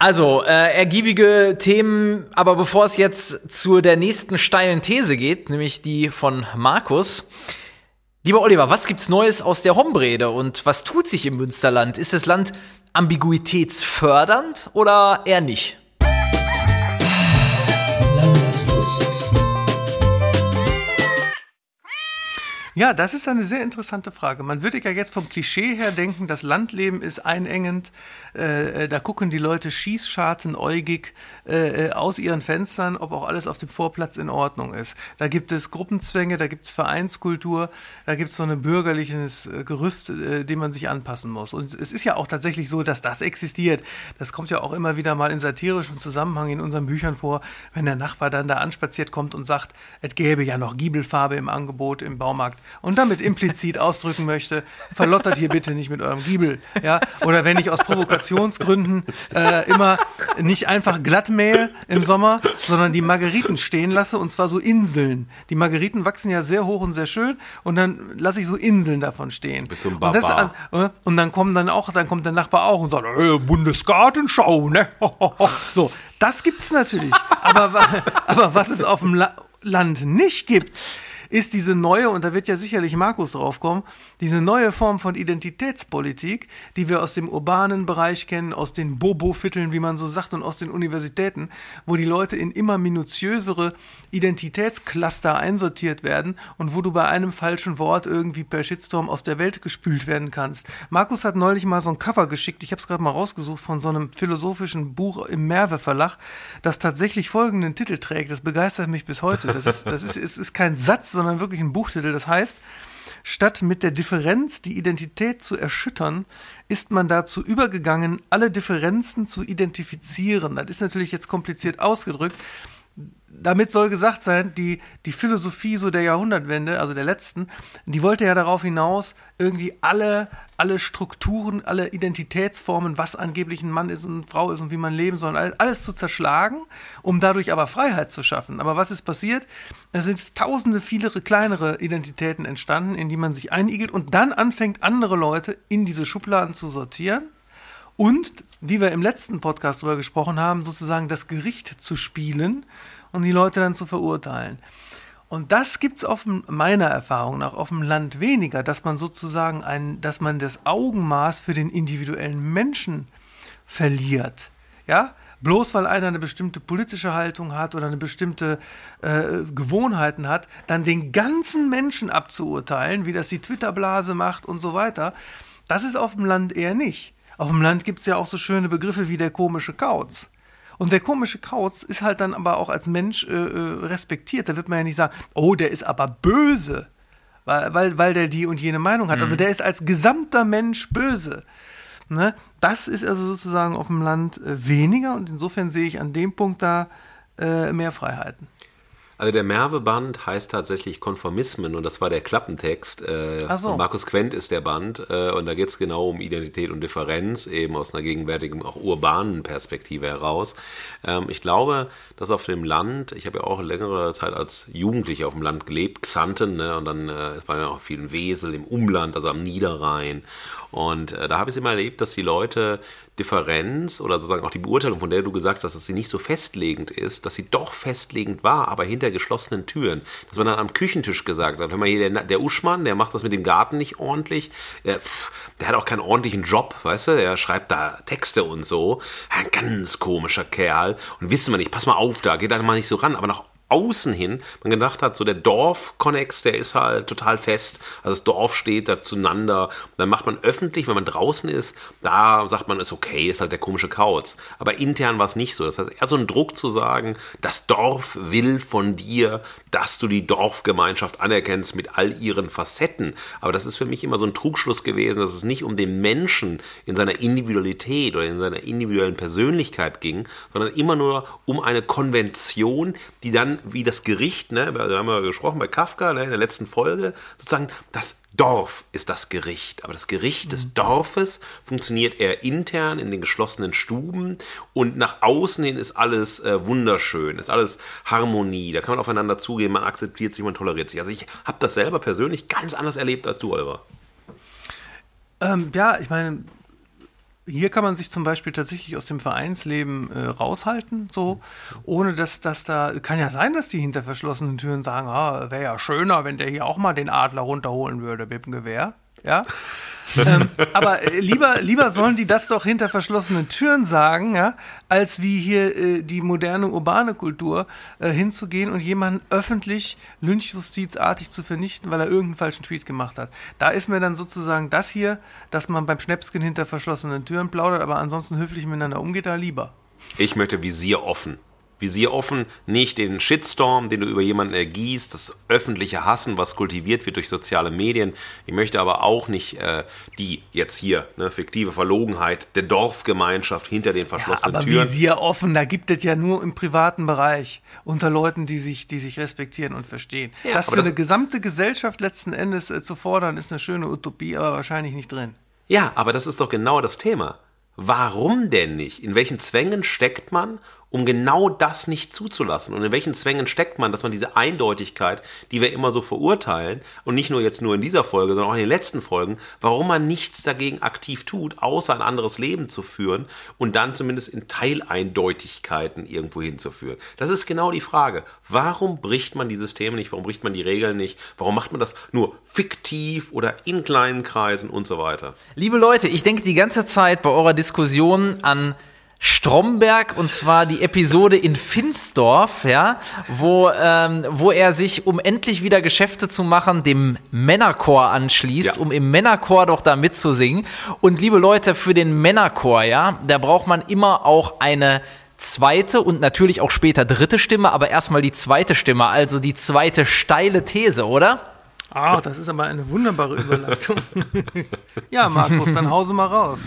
Also, äh, ergiebige Themen, aber bevor es jetzt zu der nächsten steilen These geht, nämlich die von Markus. Lieber Oliver, was gibt's Neues aus der Hombrede und was tut sich im Münsterland? Ist das Land ambiguitätsfördernd oder eher nicht? Ja, das ist eine sehr interessante Frage. Man würde ja jetzt vom Klischee her denken, das Landleben ist einengend, äh, äh, da gucken die Leute schießschartenäugig äh, äh, aus ihren Fenstern, ob auch alles auf dem Vorplatz in Ordnung ist. Da gibt es Gruppenzwänge, da gibt es Vereinskultur, da gibt es so ein bürgerliches äh, Gerüst, äh, dem man sich anpassen muss. Und es ist ja auch tatsächlich so, dass das existiert. Das kommt ja auch immer wieder mal in satirischem Zusammenhang in unseren Büchern vor, wenn der Nachbar dann da anspaziert kommt und sagt, es gäbe ja noch Giebelfarbe im Angebot im Baumarkt und damit implizit ausdrücken möchte, verlottert hier bitte nicht mit eurem Giebel. Ja? Oder wenn ich aus Provokationsgründen äh, immer nicht einfach glatt mähe im Sommer, sondern die Margeriten stehen lasse und zwar so Inseln. Die Margeriten wachsen ja sehr hoch und sehr schön und dann lasse ich so Inseln davon stehen. Bist du ein und, das, äh, und dann kommen dann auch, dann kommt der Nachbar auch und sagt, äh, Bundesgartenschau, ne? so, das gibt's natürlich. aber, aber was es auf dem La Land nicht gibt, ist diese neue, und da wird ja sicherlich Markus draufkommen, diese neue Form von Identitätspolitik, die wir aus dem urbanen Bereich kennen, aus den Bobo-Vierteln, wie man so sagt, und aus den Universitäten, wo die Leute in immer minutiösere Identitätscluster einsortiert werden und wo du bei einem falschen Wort irgendwie per Shitstorm aus der Welt gespült werden kannst. Markus hat neulich mal so ein Cover geschickt, ich habe es gerade mal rausgesucht, von so einem philosophischen Buch im Merve Verlag, das tatsächlich folgenden Titel trägt. Das begeistert mich bis heute. Das ist, das ist, es ist kein Satz, sondern wirklich ein Buchtitel. Das heißt, statt mit der Differenz die Identität zu erschüttern, ist man dazu übergegangen, alle Differenzen zu identifizieren. Das ist natürlich jetzt kompliziert ausgedrückt damit soll gesagt sein, die, die Philosophie so der Jahrhundertwende, also der letzten, die wollte ja darauf hinaus, irgendwie alle, alle Strukturen, alle Identitätsformen, was angeblich ein Mann ist und eine Frau ist und wie man leben soll, alles zu zerschlagen, um dadurch aber Freiheit zu schaffen. Aber was ist passiert? Es sind tausende, viele kleinere Identitäten entstanden, in die man sich einigelt und dann anfängt, andere Leute in diese Schubladen zu sortieren und, wie wir im letzten Podcast darüber gesprochen haben, sozusagen das Gericht zu spielen und die Leute dann zu verurteilen. Und das gibt's auf meiner Erfahrung nach auf dem Land weniger, dass man sozusagen ein, dass man das Augenmaß für den individuellen Menschen verliert. Ja, bloß weil einer eine bestimmte politische Haltung hat oder eine bestimmte äh, Gewohnheiten hat, dann den ganzen Menschen abzuurteilen, wie das die Twitter-Blase macht und so weiter, das ist auf dem Land eher nicht. Auf dem Land gibt's ja auch so schöne Begriffe wie der komische Kauz. Und der komische Kauz ist halt dann aber auch als Mensch äh, äh, respektiert. Da wird man ja nicht sagen, oh, der ist aber böse, weil, weil, weil der die und jene Meinung hat. Also mhm. Also der ist als gesamter Mensch böse. Ne? Das ist also sozusagen auf dem Land äh, weniger und insofern sehe ich an dem Punkt da äh, mehr Freiheiten. Also der Merve-Band heißt tatsächlich Konformismen und das war der Klappentext. Äh, Ach so. Markus Quent ist der Band äh, und da geht es genau um Identität und Differenz, eben aus einer gegenwärtigen, auch urbanen Perspektive heraus. Ähm, ich glaube, dass auf dem Land, ich habe ja auch längere Zeit als Jugendlicher auf dem Land gelebt, Xanten, ne, und dann äh, war ja auch viel in Wesel, im Umland, also am Niederrhein. Und äh, da habe ich immer erlebt, dass die Leute Differenz oder sozusagen auch die Beurteilung, von der du gesagt hast, dass sie nicht so festlegend ist, dass sie doch festlegend war, aber hinter geschlossenen Türen. Dass man dann am Küchentisch gesagt hat, hör mal hier, der, der Uschmann, der macht das mit dem Garten nicht ordentlich, der, der hat auch keinen ordentlichen Job, weißt du, der schreibt da Texte und so. Ein ganz komischer Kerl. Und wissen wir nicht, pass mal auf da, geht da mal nicht so ran, aber nach außen hin man gedacht hat, so der Dorf-Connex, der ist halt total fest. Also das Dorf steht da zueinander. Dann macht man öffentlich, wenn man draußen ist, da sagt man, ist okay, ist halt der komische Kauz. Aber intern war es nicht so. Das heißt, eher so ein Druck zu sagen, das Dorf will von dir, dass du die Dorfgemeinschaft anerkennst mit all ihren Facetten. Aber das ist für mich immer so ein Trugschluss gewesen, dass es nicht um den Menschen in seiner Individualität oder in seiner individuellen Persönlichkeit ging, sondern immer nur um eine Konvention, die dann wie das Gericht, ne, da haben wir gesprochen bei Kafka ne, in der letzten Folge, sozusagen das Dorf ist das Gericht. Aber das Gericht des Dorfes funktioniert eher intern in den geschlossenen Stuben und nach außen hin ist alles äh, wunderschön, ist alles Harmonie. Da kann man aufeinander zugehen, man akzeptiert sich, man toleriert sich. Also ich habe das selber persönlich ganz anders erlebt als du, Oliver. Ähm, ja, ich meine, hier kann man sich zum Beispiel tatsächlich aus dem Vereinsleben äh, raushalten, so, ohne dass das da, kann ja sein, dass die hinter verschlossenen Türen sagen, ah, wäre ja schöner, wenn der hier auch mal den Adler runterholen würde mit dem Gewehr, ja ähm, aber äh, lieber, lieber sollen die das doch hinter verschlossenen Türen sagen, ja, als wie hier äh, die moderne urbane Kultur äh, hinzugehen und jemanden öffentlich lynchjustizartig zu vernichten, weil er irgendeinen falschen Tweet gemacht hat. Da ist mir dann sozusagen das hier, dass man beim Schnäpskin hinter verschlossenen Türen plaudert, aber ansonsten höflich miteinander umgeht, da lieber. Ich möchte Visier offen. Visier offen, nicht den Shitstorm, den du über jemanden ergießt, das öffentliche Hassen, was kultiviert wird durch soziale Medien. Ich möchte aber auch nicht äh, die jetzt hier ne, fiktive Verlogenheit der Dorfgemeinschaft hinter den verschlossenen ja, aber Türen. Visier offen, da gibt es ja nur im privaten Bereich unter Leuten, die sich, die sich respektieren und verstehen. Ja, das für das eine gesamte Gesellschaft letzten Endes äh, zu fordern, ist eine schöne Utopie, aber wahrscheinlich nicht drin. Ja, aber das ist doch genau das Thema. Warum denn nicht? In welchen Zwängen steckt man, um genau das nicht zuzulassen. Und in welchen Zwängen steckt man, dass man diese Eindeutigkeit, die wir immer so verurteilen, und nicht nur jetzt nur in dieser Folge, sondern auch in den letzten Folgen, warum man nichts dagegen aktiv tut, außer ein anderes Leben zu führen und dann zumindest in Teileindeutigkeiten irgendwo hinzuführen. Das ist genau die Frage. Warum bricht man die Systeme nicht? Warum bricht man die Regeln nicht? Warum macht man das nur fiktiv oder in kleinen Kreisen und so weiter? Liebe Leute, ich denke die ganze Zeit bei eurer Diskussion an Stromberg und zwar die Episode in Finsdorf, ja, wo, ähm, wo er sich, um endlich wieder Geschäfte zu machen, dem Männerchor anschließt, Ja. um im Männerchor doch da mitzusingen. Und liebe Leute, für den Männerchor, ja, da braucht man immer auch eine zweite und natürlich auch später dritte Stimme, aber erstmal die zweite Stimme, also die zweite steile These, oder? Ah, das ist aber eine wunderbare Überleitung. ja, Markus, dann hause mal raus.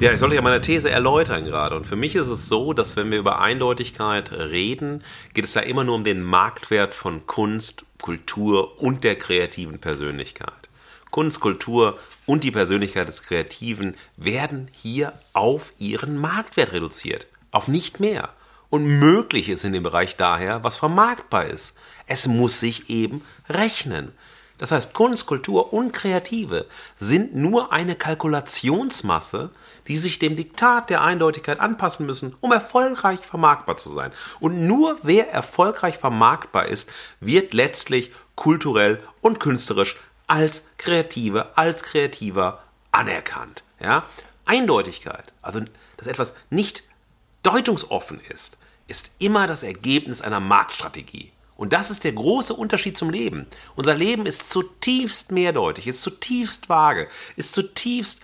Ja, ich sollte ja meine These erläutern gerade. Und für mich ist es so, dass wenn wir über Eindeutigkeit reden, geht es ja immer nur um den Marktwert von Kunst, Kultur und der kreativen Persönlichkeit. Kunst, Kultur und die Persönlichkeit des Kreativen werden hier auf ihren Marktwert reduziert. Auf nicht mehr. Und möglich ist in dem Bereich daher, was vermarktbar ist. Es muss sich eben rechnen. Das heißt, Kunst, Kultur und Kreative sind nur eine Kalkulationsmasse, die sich dem Diktat der Eindeutigkeit anpassen müssen, um erfolgreich vermarktbar zu sein. Und nur wer erfolgreich vermarktbar ist, wird letztlich kulturell und künstlerisch als Kreative, als Kreativer anerkannt. Ja? Eindeutigkeit, also dass etwas nicht deutungsoffen ist, ist immer das Ergebnis einer Marktstrategie. Und das ist der große Unterschied zum Leben. Unser Leben ist zutiefst mehrdeutig, ist zutiefst vage, ist zutiefst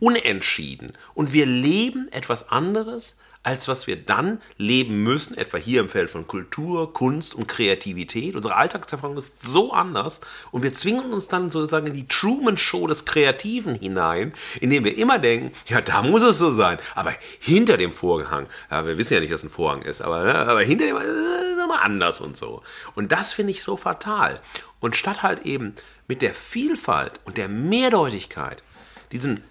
unentschieden. Und wir leben etwas anderes, als was wir dann leben müssen, etwa hier im Feld von Kultur, Kunst und Kreativität. Unsere Alltagserfahrung ist so anders und wir zwingen uns dann sozusagen in die Truman-Show des Kreativen hinein, indem wir immer denken, ja, da muss es so sein. Aber hinter dem Vorhang, ja, wir wissen ja nicht, dass ein Vorhang ist, aber, ne, aber hinter dem äh, ist immer anders und so. Und das finde ich so fatal. Und statt halt eben mit der Vielfalt und der Mehrdeutigkeit diesen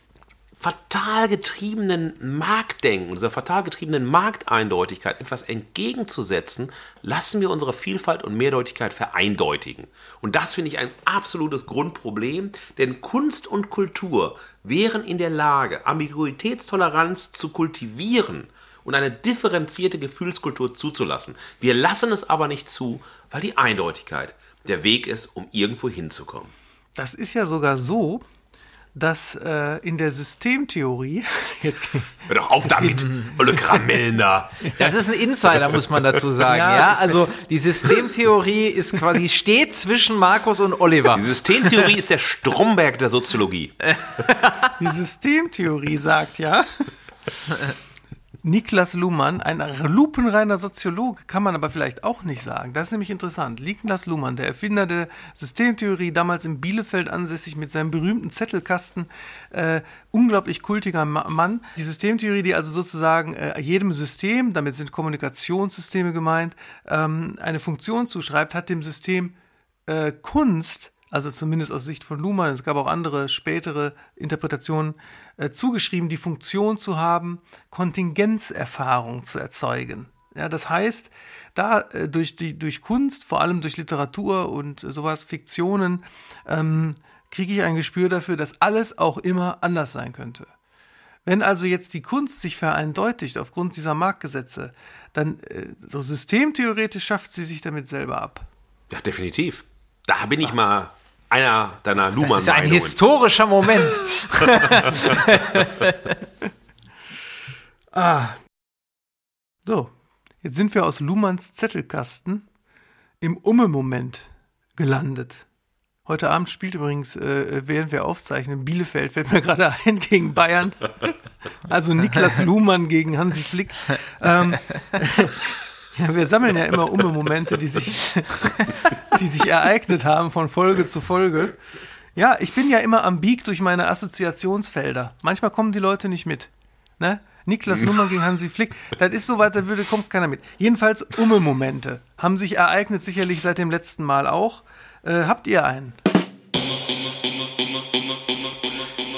fatal getriebenen Marktdenken, dieser fatal getriebenen Markteindeutigkeit etwas entgegenzusetzen, lassen wir unsere Vielfalt und Mehrdeutigkeit vereindeutigen. Und das finde ich ein absolutes Grundproblem, denn Kunst und Kultur wären in der Lage, Ambiguitätstoleranz zu kultivieren und eine differenzierte Gefühlskultur zuzulassen. Wir lassen es aber nicht zu, weil die Eindeutigkeit der Weg ist, um irgendwo hinzukommen. Das ist ja sogar so, dass äh, in der Systemtheorie, jetzt Hör doch auf damit, Olle Karamellen da. Das ist ein Insider, muss man dazu sagen. Ja, Ja, also die Systemtheorie ist quasi steht zwischen Markus und Oliver. Die Systemtheorie ist der Stromberg der Soziologie. die Systemtheorie sagt ja, Niklas Luhmann, ein lupenreiner Soziologe, kann man aber vielleicht auch nicht sagen. Das ist nämlich interessant. Niklas Luhmann, der Erfinder der Systemtheorie, damals in Bielefeld ansässig mit seinem berühmten Zettelkasten, äh, unglaublich kultiger Ma- Mann. Die Systemtheorie, die also sozusagen äh, jedem System, damit sind Kommunikationssysteme gemeint, ähm, eine Funktion zuschreibt, hat dem System äh, Kunst, also zumindest aus Sicht von Luhmann, es gab auch andere spätere Interpretationen, äh, zugeschrieben, die Funktion zu haben, Kontingenzerfahrung zu erzeugen. Ja, das heißt, da äh, durch, die, durch Kunst, vor allem durch Literatur und sowas, Fiktionen, ähm, kriege ich ein Gespür dafür, dass alles auch immer anders sein könnte. Wenn also jetzt die Kunst sich vereindeutigt aufgrund dieser Marktgesetze, dann äh, so systemtheoretisch schafft sie sich damit selber ab. Ja, definitiv. Da bin ich mal einer deiner Das ist ein historischer Moment. So, jetzt sind wir aus Luhmanns Zettelkasten im Umme-Moment gelandet. Heute Abend spielt übrigens, äh, während wir aufzeichnen, Bielefeld, fällt mir gerade ein, gegen Bayern. Also Niklas Luhmann gegen Hansi Flick. Ähm, ja, wir sammeln ja immer Umme-Momente, die sich, die sich ereignet haben von Folge zu Folge. Ja, ich bin ja immer am Bieg durch meine Assoziationsfelder. Manchmal kommen die Leute nicht mit. Ne? Niklas Luhmann gegen Hansi Flick. Das ist so weit, da würde, kommt keiner mit. Jedenfalls Umme-Momente haben sich ereignet, sicherlich seit dem letzten Mal auch. Äh, habt ihr einen?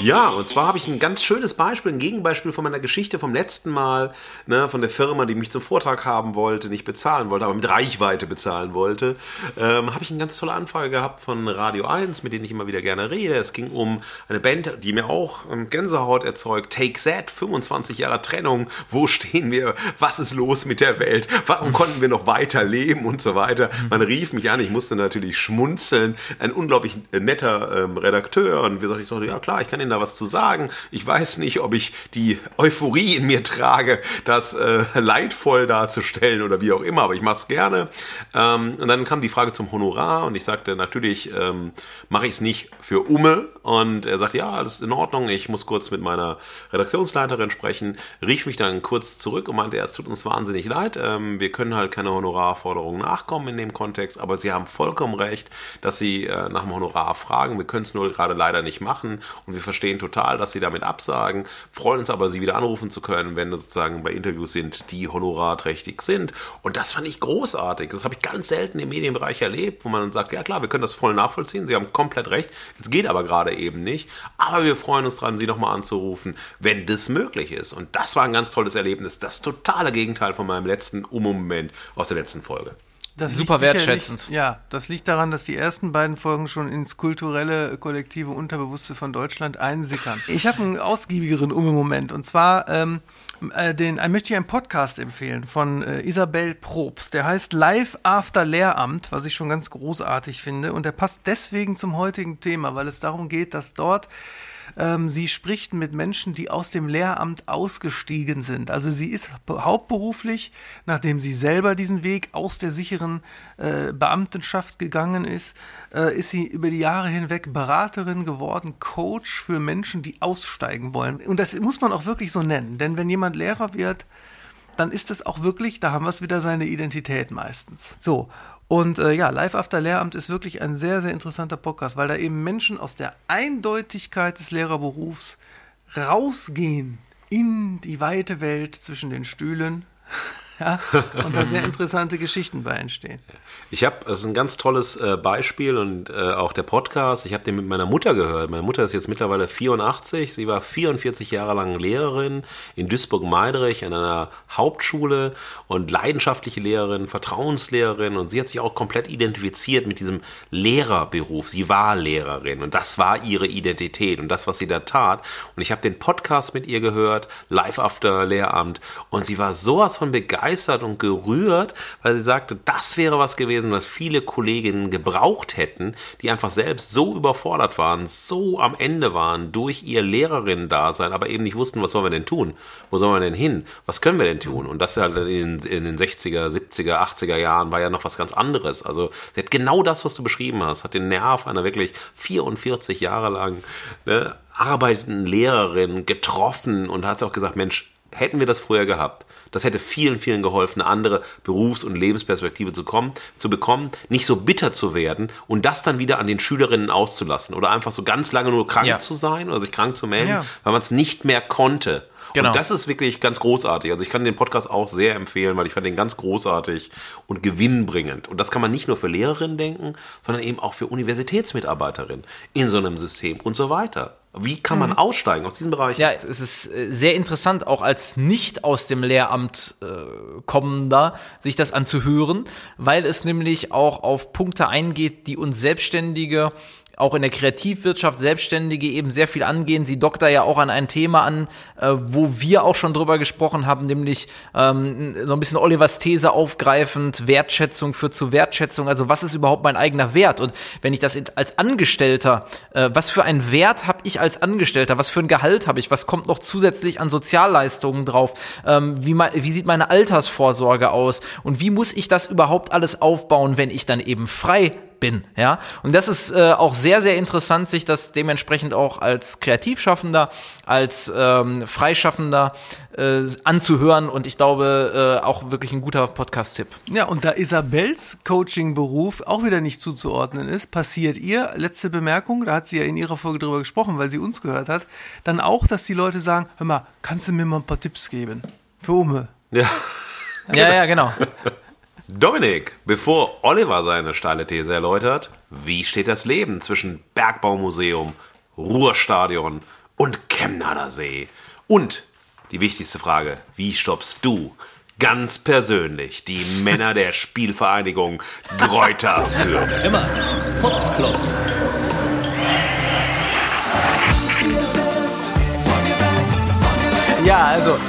Ja, und zwar habe ich ein ganz schönes Beispiel, ein Gegenbeispiel von meiner Geschichte vom letzten Mal, ne, von der Firma, die mich zum Vortrag haben wollte, nicht bezahlen wollte, aber mit Reichweite bezahlen wollte. Ähm, habe ich eine ganz tolle Anfrage gehabt von Radio 1, mit denen ich immer wieder gerne rede. Es ging um eine Band, die mir auch ähm, Gänsehaut erzeugt. Take That, 25 Jahre Trennung. Wo stehen wir? Was ist los mit der Welt? Warum konnten wir noch weiter leben und so weiter? Man rief mich an, ich musste natürlich schmunzeln. Ein unglaublich netter ähm, Redakteur und wir sagten, ich dachte, ja klar, ich kann Ihnen da was zu sagen. Ich weiß nicht, ob ich die Euphorie in mir trage, das äh, leidvoll darzustellen oder wie auch immer, aber ich mache es gerne. Ähm, und dann kam die Frage zum Honorar und ich sagte, natürlich ähm, mache ich es nicht für Umme. Und er sagte, ja, alles in Ordnung, ich muss kurz mit meiner Redaktionsleiterin sprechen, rief mich dann kurz zurück und meinte, es tut uns wahnsinnig leid, ähm, wir können halt keine Honorarforderungen nachkommen in dem Kontext, aber Sie haben vollkommen recht, dass Sie äh, nach dem Honorar fragen, wir können es nur gerade leider nicht machen und wir verstehen total, dass Sie damit absagen, freuen uns aber, Sie wieder anrufen zu können, wenn sozusagen bei Interviews sind, die honorarträchtig sind. Und das fand ich großartig. Das habe ich ganz selten im Medienbereich erlebt, wo man dann sagt, ja klar, wir können das voll nachvollziehen, Sie haben komplett recht, es geht aber gerade eben nicht, aber wir freuen uns dran, Sie nochmal anzurufen, wenn das möglich ist. Und das war ein ganz tolles Erlebnis, das totale Gegenteil von meinem letzten Umo-Moment aus der letzten Folge. Das Super wertschätzend. Ja, das liegt daran, dass die ersten beiden Folgen schon ins kulturelle, kollektive Unterbewusste von Deutschland einsickern. Ich habe einen ausgiebigeren Umme-Moment und zwar ähm, äh, den, äh, möchte ich einen Podcast empfehlen von äh, Isabel Probst. Der heißt Live After Lehramt, was ich schon ganz großartig finde und der passt deswegen zum heutigen Thema, weil es darum geht, dass dort ähm, sie spricht mit Menschen, die aus dem Lehramt ausgestiegen sind. Also sie ist be- hauptberuflich, nachdem sie selber diesen Weg aus der sicheren äh, Beamtenschaft gegangen ist, äh, ist sie über die Jahre hinweg Beraterin geworden, Coach für Menschen, die aussteigen wollen. Und das muss man auch wirklich so nennen, denn wenn jemand Lehrer wird, dann ist es auch wirklich, da haben wir es wieder seine Identität meistens. So. Und äh, ja, Live After Lehramt ist wirklich ein sehr, sehr interessanter Podcast, weil da eben Menschen aus der Eindeutigkeit des Lehrerberufs rausgehen in die weite Welt zwischen den Stühlen. Ja, und da sehr interessante Geschichten bei entstehen. Ich habe, das ist ein ganz tolles äh, Beispiel und äh, auch der Podcast, ich habe den mit meiner Mutter gehört. Meine Mutter ist jetzt mittlerweile 84, sie war 44 Jahre lang Lehrerin in Duisburg-Meidrich an einer Hauptschule und leidenschaftliche Lehrerin, Vertrauenslehrerin und sie hat sich auch komplett identifiziert mit diesem Lehrerberuf. Sie war Lehrerin und das war ihre Identität und das, was sie da tat. Und ich habe den Podcast mit ihr gehört, live after Lehramt und sie war sowas von begeistert und gerührt, weil sie sagte, das wäre was gewesen, was viele Kolleginnen gebraucht hätten, die einfach selbst so überfordert waren, so am Ende waren durch ihr Lehrerinnen-Dasein, aber eben nicht wussten, was sollen wir denn tun? Wo sollen wir denn hin? Was können wir denn tun? Und das halt in, in den 60er, 70er, 80er Jahren war ja noch was ganz anderes. Also sie hat genau das, was du beschrieben hast, hat den Nerv einer wirklich 44 Jahre lang ne, arbeitenden Lehrerin getroffen und hat auch gesagt, Mensch, hätten wir das früher gehabt, das hätte vielen, vielen geholfen, eine andere Berufs- und Lebensperspektive zu, kommen, zu bekommen, nicht so bitter zu werden und das dann wieder an den Schülerinnen auszulassen oder einfach so ganz lange nur krank Ja. zu sein oder sich krank zu melden, Ja. weil man es nicht mehr konnte. Genau. Und das ist wirklich ganz großartig. Also ich kann den Podcast auch sehr empfehlen, weil ich fand den ganz großartig und gewinnbringend. Und das kann man nicht nur für Lehrerinnen denken, sondern eben auch für Universitätsmitarbeiterinnen in so einem System und so weiter. Wie kann man aussteigen aus diesem Bereich? Ja, es ist äh, sehr interessant, auch als nicht aus dem Lehramt äh, kommender, sich das anzuhören, weil es nämlich auch auf Punkte eingeht, die uns Selbstständige auch in der Kreativwirtschaft Selbstständige eben sehr viel angehen. Sie dockt da ja auch an ein Thema an, äh, wo wir auch schon drüber gesprochen haben, nämlich ähm, so ein bisschen Olivers These aufgreifend, Wertschätzung führt zu Wertschätzung. Also was ist überhaupt mein eigener Wert? Und wenn ich das als Angestellter, äh, was für einen Wert habe ich als Angestellter? Was für ein Gehalt habe ich? Was kommt noch zusätzlich an Sozialleistungen drauf? Ähm, wie, wie sieht meine Altersvorsorge aus? Und wie muss ich das überhaupt alles aufbauen, wenn ich dann eben frei bin, ja. Und das ist äh, auch sehr, sehr interessant, sich das dementsprechend auch als Kreativschaffender, als ähm, Freischaffender äh, anzuhören und ich glaube äh, auch wirklich ein guter Podcast-Tipp. Ja, und da Isabels Coaching-Beruf auch wieder nicht zuzuordnen ist, passiert ihr, letzte Bemerkung, da hat sie ja in ihrer Folge drüber gesprochen, weil sie uns gehört hat, dann auch, dass die Leute sagen, hör mal, kannst du mir mal ein paar Tipps geben? Für Ume. Ja. Ja, ja, genau. Dominik, bevor Oliver seine steile These erläutert, wie steht das Leben zwischen Bergbaumuseum, Ruhrstadion und Chemnader See. Und die wichtigste Frage, wie stoppst du ganz persönlich die Männer der Spielvereinigung Gräuter Fürth? Immer Potplot. Ja, also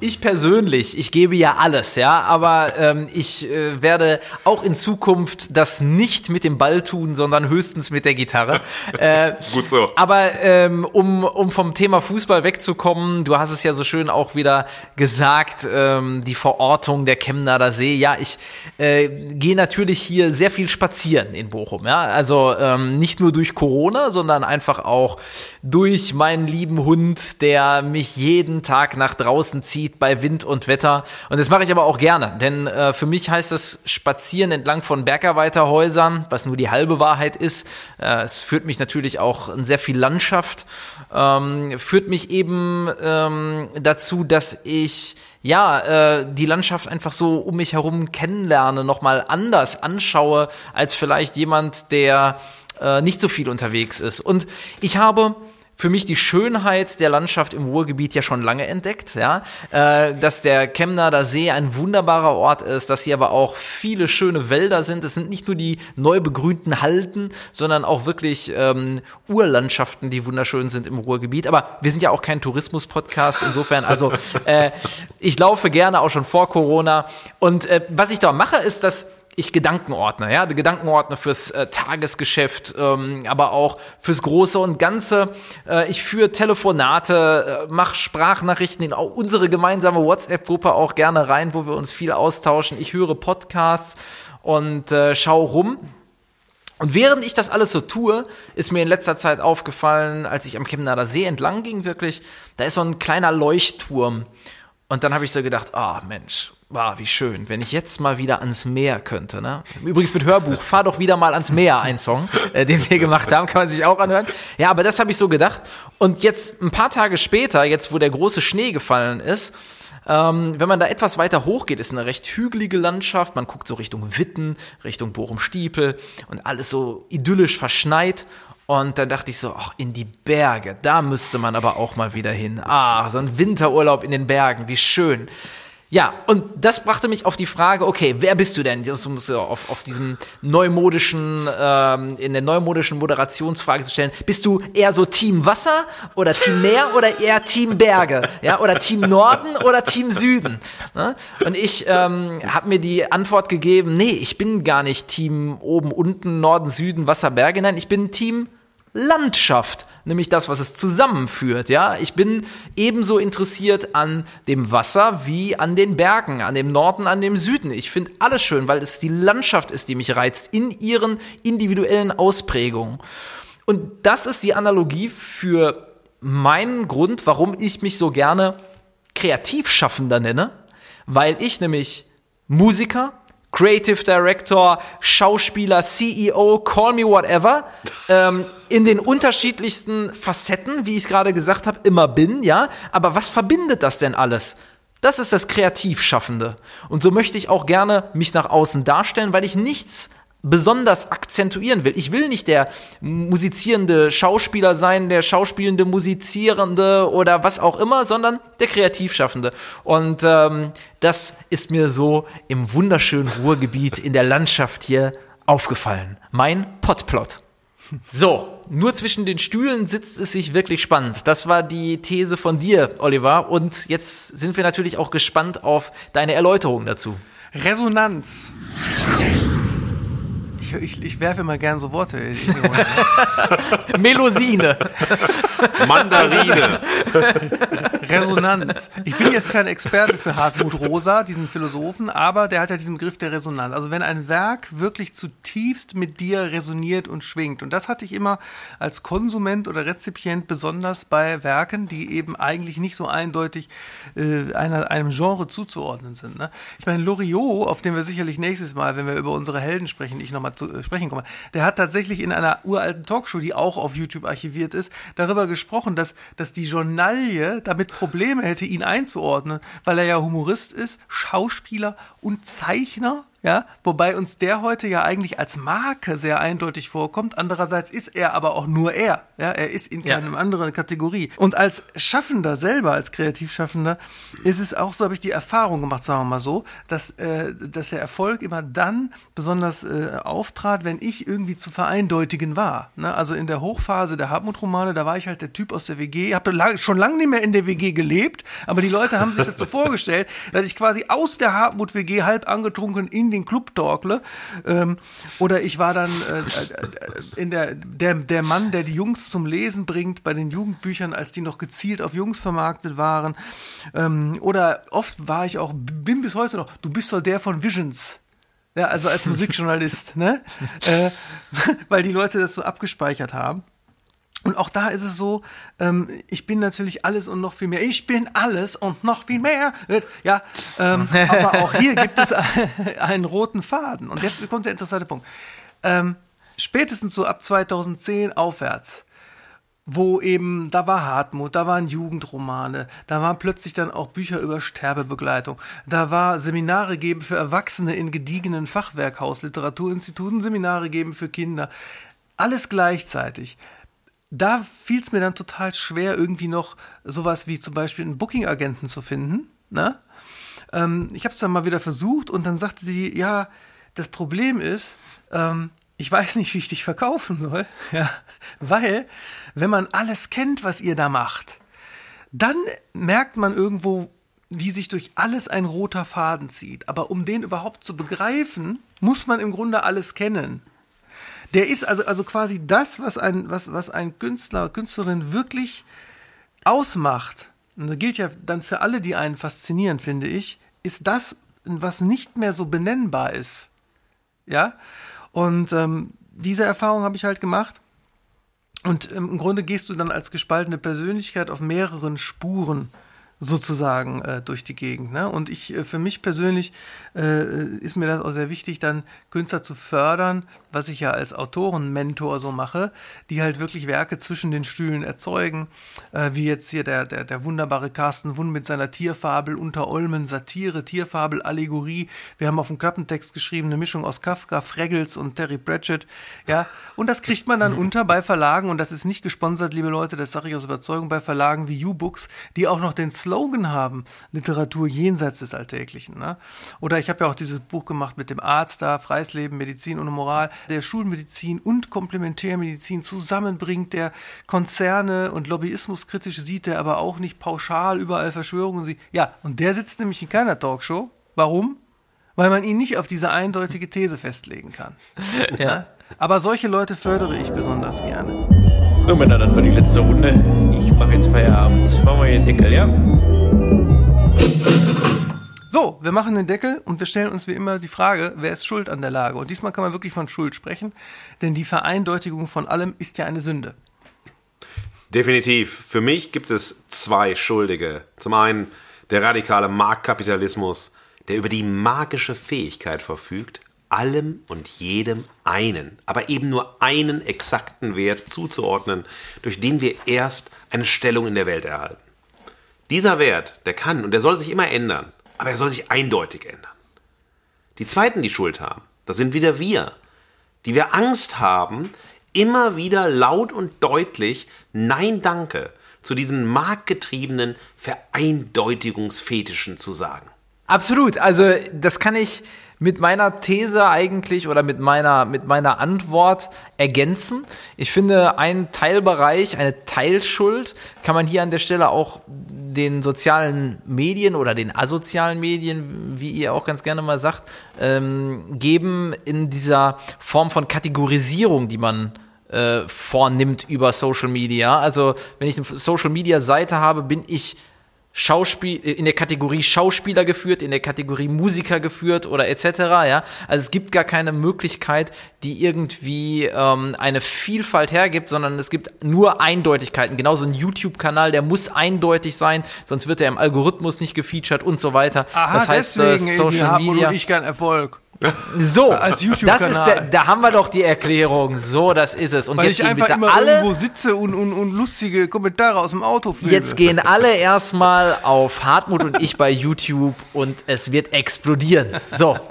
ich persönlich, ich gebe ja alles, ja, aber ähm, ich äh, werde auch in Zukunft das nicht mit dem Ball tun, sondern höchstens mit der Gitarre. Äh, Gut so. Aber ähm, um, um vom Thema Fußball wegzukommen, du hast es ja so schön auch wieder gesagt, ähm, die Verortung der Chemnader See. Ja, ich äh, gehe natürlich hier sehr viel spazieren in Bochum. Ja, also ähm, nicht nur durch Corona, sondern einfach auch durch meinen lieben Hund, der mich jeden Tag nach draußen zieht bei Wind und Wetter. Und das mache ich aber auch gerne, denn äh, für mich heißt es Spazieren entlang von Bergarbeiterhäusern, was nur die halbe Wahrheit ist. Äh, es führt mich natürlich auch in sehr viel Landschaft, ähm, führt mich eben ähm, dazu, dass ich ja, äh, die Landschaft einfach so um mich herum kennenlerne, nochmal anders anschaue, als vielleicht jemand, der äh, nicht so viel unterwegs ist. Und ich habe für mich die Schönheit der Landschaft im Ruhrgebiet ja schon lange entdeckt, ja, äh, dass der Chemnader See ein wunderbarer Ort ist, dass hier aber auch viele schöne Wälder sind. Es sind nicht nur die neu begrünten Halden, sondern auch wirklich ähm, Urlandschaften, die wunderschön sind im Ruhrgebiet. Aber wir sind ja auch kein Tourismus-Podcast, insofern, also äh, ich laufe gerne auch schon vor Corona. Und äh, was ich da mache, ist, dass ich Gedankenordner, ja, Gedankenordner fürs äh, Tagesgeschäft, ähm, aber auch fürs Große und Ganze. Äh, ich führe Telefonate, äh, mache Sprachnachrichten in unsere gemeinsame WhatsApp-Gruppe auch gerne rein, wo wir uns viel austauschen. Ich höre Podcasts und äh, schaue rum. Und während ich das alles so tue, ist mir in letzter Zeit aufgefallen, als ich am Chemnader See entlang ging, wirklich, da ist so ein kleiner Leuchtturm. Und dann habe ich so gedacht, ah Mensch, ah, wie schön, wenn ich jetzt mal wieder ans Meer könnte. Ne? Übrigens mit Hörbuch, fahr doch wieder mal ans Meer, ein Song, äh, den wir gemacht haben, kann man sich auch anhören. Ja, aber das habe ich so gedacht. Und jetzt ein paar Tage später, jetzt wo der große Schnee gefallen ist, ähm, wenn man da etwas weiter hoch geht, ist eine recht hügelige Landschaft. Man guckt so Richtung Witten, Richtung Bochum-Stiepel und alles so idyllisch verschneit. Und dann dachte ich so, ach, in die Berge, da müsste man aber auch mal wieder hin. Ah, so ein Winterurlaub in den Bergen, wie schön. Ja, und das brachte mich auf die Frage, okay, wer bist du denn? Das muss auf, auf diesem neumodischen, ähm, in der neumodischen Moderationsfrage zu stellen. Bist du eher so Team Wasser oder Team Meer oder eher Team Berge? Ja, oder Team Norden oder Team Süden? Ne? Und ich ähm, habe mir die Antwort gegeben, nee, ich bin gar nicht Team oben, unten, Norden, Süden, Wasser, Berge. Nein, ich bin Team Landschaft, nämlich das, was es zusammenführt. Ja, ich bin ebenso interessiert an dem Wasser wie an den Bergen, an dem Norden, an dem Süden. Ich finde alles schön, weil es die Landschaft ist, die mich reizt in ihren individuellen Ausprägungen. Und das ist die Analogie für meinen Grund, warum ich mich so gerne Kreativschaffender nenne, weil ich nämlich Musiker, Creative Director, Schauspieler, CEO, call me whatever, ähm, in den unterschiedlichsten Facetten, wie ich gerade gesagt habe, immer bin, ja. Aber was verbindet das denn alles? Das ist das Kreativschaffende. Und so möchte ich auch gerne mich nach außen darstellen, weil ich nichts besonders akzentuieren will. Ich will nicht der musizierende Schauspieler sein, der schauspielende Musizierende oder was auch immer, sondern der Kreativschaffende. Und ähm, das ist mir so im wunderschönen Ruhrgebiet in der Landschaft hier aufgefallen. Mein Potplot. So, nur zwischen den Stühlen sitzt es sich wirklich spannend. Das war die These von dir, Oliver. Und jetzt sind wir natürlich auch gespannt auf deine Erläuterung dazu. Resonanz. Ich, ich, ich werfe immer gern so Worte. Melosine. Mandarine. Resonanz. Ich bin jetzt kein Experte für Hartmut Rosa, diesen Philosophen, aber der hat ja diesen Begriff der Resonanz. Also wenn ein Werk wirklich zutiefst mit dir resoniert und schwingt. Und das hatte ich immer als Konsument oder Rezipient besonders bei Werken, die eben eigentlich nicht so eindeutig äh, einer, einem Genre zuzuordnen sind. Ne? Ich meine, Loriot, auf den wir sicherlich nächstes Mal, wenn wir über unsere Helden sprechen, ich nochmal zu äh, sprechen komme, der hat tatsächlich in einer uralten Talkshow, die auch auf YouTube archiviert ist, darüber gesprochen, dass, dass die Journalie damit Probleme hätte, ihn einzuordnen, weil er ja Humorist ist, Schauspieler und Zeichner ja, wobei uns der heute ja eigentlich als Marke sehr eindeutig vorkommt. Andererseits ist er aber auch nur er. Ja, er ist in keinem anderen Kategorie. Und als Schaffender selber, als Kreativschaffender, ist es auch so, habe ich die Erfahrung gemacht, sagen wir mal so, dass, äh, dass der Erfolg immer dann besonders äh, auftrat, wenn ich irgendwie zu vereindeutigen war. Ne? Also in der Hochphase der Hartmut-Romane, da war ich halt der Typ aus der WG. Ich habe lang, schon lange nicht mehr in der WG gelebt, aber die Leute haben sich das so vorgestellt, dass ich quasi aus der Hartmut-WG halb angetrunken in den Club torkle. Ähm, oder ich war dann äh, äh, in der, der, der Mann, der die Jungs zum Lesen bringt bei den Jugendbüchern, als die noch gezielt auf Jungs vermarktet waren. Ähm, oder oft war ich auch, bin bis heute noch, du bist doch der von Visions. Ja, also als Musikjournalist, ne? Äh, weil die Leute das so abgespeichert haben. Und auch da ist es so, ähm, ich bin natürlich alles und noch viel mehr. Ich bin alles und noch viel mehr. Ja, ähm, aber auch hier gibt es einen roten Faden. Und jetzt kommt der interessante Punkt. Ähm, spätestens so ab 2010 aufwärts, wo eben, da war Hartmut, da waren Jugendromane, da waren plötzlich dann auch Bücher über Sterbebegleitung, da war Seminare geben für Erwachsene in gediegenen Fachwerkhausliteraturinstituten, Seminare geben für Kinder. Alles gleichzeitig da fiel es mir dann total schwer, irgendwie noch sowas wie zum Beispiel einen Booking-Agenten zu finden. Ne? Ähm, ich habe es dann mal wieder versucht und dann sagte sie, ja, das Problem ist, ähm, ich weiß nicht, wie ich dich verkaufen soll, ja, weil wenn man alles kennt, was ihr da macht, dann merkt man irgendwo, wie sich durch alles ein roter Faden zieht. Aber um den überhaupt zu begreifen, muss man im Grunde alles kennen. Der ist also, also quasi das, was ein, was, was ein Künstler, Künstlerin wirklich ausmacht. Und das gilt ja dann für alle, die einen faszinieren, finde ich, ist das, was nicht mehr so benennbar ist. Ja? Und ähm, diese Erfahrung habe ich halt gemacht. Und ähm, im Grunde gehst du dann als gespaltene Persönlichkeit auf mehreren Spuren sozusagen äh, durch die Gegend. Ne? Und ich, äh, für mich persönlich äh, ist mir das auch sehr wichtig, dann Künstler zu fördern, was ich ja als Autorenmentor so mache, die halt wirklich Werke zwischen den Stühlen erzeugen, äh, wie jetzt hier der, der, der wunderbare Carsten Wund mit seiner Tierfabel unter Olmen, Satire, Tierfabel, Allegorie. Wir haben auf dem Klappentext geschrieben, eine Mischung aus Kafka, Fraggles und Terry Pratchett. Ja, und das kriegt man dann unter bei Verlagen, und das ist nicht gesponsert, liebe Leute, das sage ich aus Überzeugung, bei Verlagen wie U-Books, die auch noch den Slogan haben, Literatur jenseits des Alltäglichen. Ne? Oder ich habe ja auch dieses Buch gemacht mit dem Arzt da, Freies Leben, Medizin ohne Moral, der Schulmedizin und Komplementärmedizin zusammenbringt, der Konzerne und Lobbyismus kritisch sieht, der aber auch nicht pauschal überall Verschwörungen sieht. Ja, und der sitzt nämlich in keiner Talkshow. Warum? Weil man ihn nicht auf diese eindeutige These festlegen kann. ja. Aber solche Leute fördere ich besonders gerne. So, Männer, dann war die letzte Runde. Ich mache jetzt Feierabend. Machen wir hier den Deckel, ja? So, wir machen den Deckel und wir stellen uns wie immer die Frage, wer ist schuld an der Lage? Und diesmal kann man wirklich von Schuld sprechen, denn die Vereindeutigung von allem ist ja eine Sünde. Definitiv. Für mich gibt es zwei Schuldige. Zum einen der radikale Marktkapitalismus, der über die magische Fähigkeit verfügt, allem und jedem einen, aber eben nur einen exakten Wert zuzuordnen, durch den wir erst eine Stellung in der Welt erhalten. Dieser Wert, der kann und der soll sich immer ändern, aber er soll sich eindeutig ändern. Die Zweiten, die Schuld haben, das sind wieder wir, die wir Angst haben, immer wieder laut und deutlich Nein danke zu diesen marktgetriebenen Vereindeutigungsfetischen zu sagen. Absolut, also das kann ich mit meiner These eigentlich oder mit meiner, mit meiner Antwort ergänzen. Ich finde, ein Teilbereich, eine Teilschuld kann man hier an der Stelle auch den sozialen Medien oder den asozialen Medien, wie ihr auch ganz gerne mal sagt, ähm, geben in dieser Form von Kategorisierung, die man äh, vornimmt über Social Media. Also wenn ich eine Social Media Seite habe, bin ich Schauspiel in der Kategorie Schauspieler geführt, in der Kategorie Musiker geführt oder etc. Ja, also es gibt gar keine Möglichkeit, die irgendwie ähm, eine Vielfalt hergibt, sondern es gibt nur Eindeutigkeiten. Genauso ein YouTube-Kanal, der muss eindeutig sein, sonst wird er im Algorithmus nicht gefeatured und so weiter. Aha, das heißt, deswegen äh, Social Media. Ich keinen Erfolg. So, als YouTube-Kanal. Das ist der, da haben wir doch die Erklärung. So, das ist es. Und Weil jetzt ich einfach immer alle, irgendwo sitze und, und, und lustige Kommentare aus dem Auto filme. Jetzt gehen alle erstmal auf Hartmut und ich bei YouTube und es wird explodieren. So.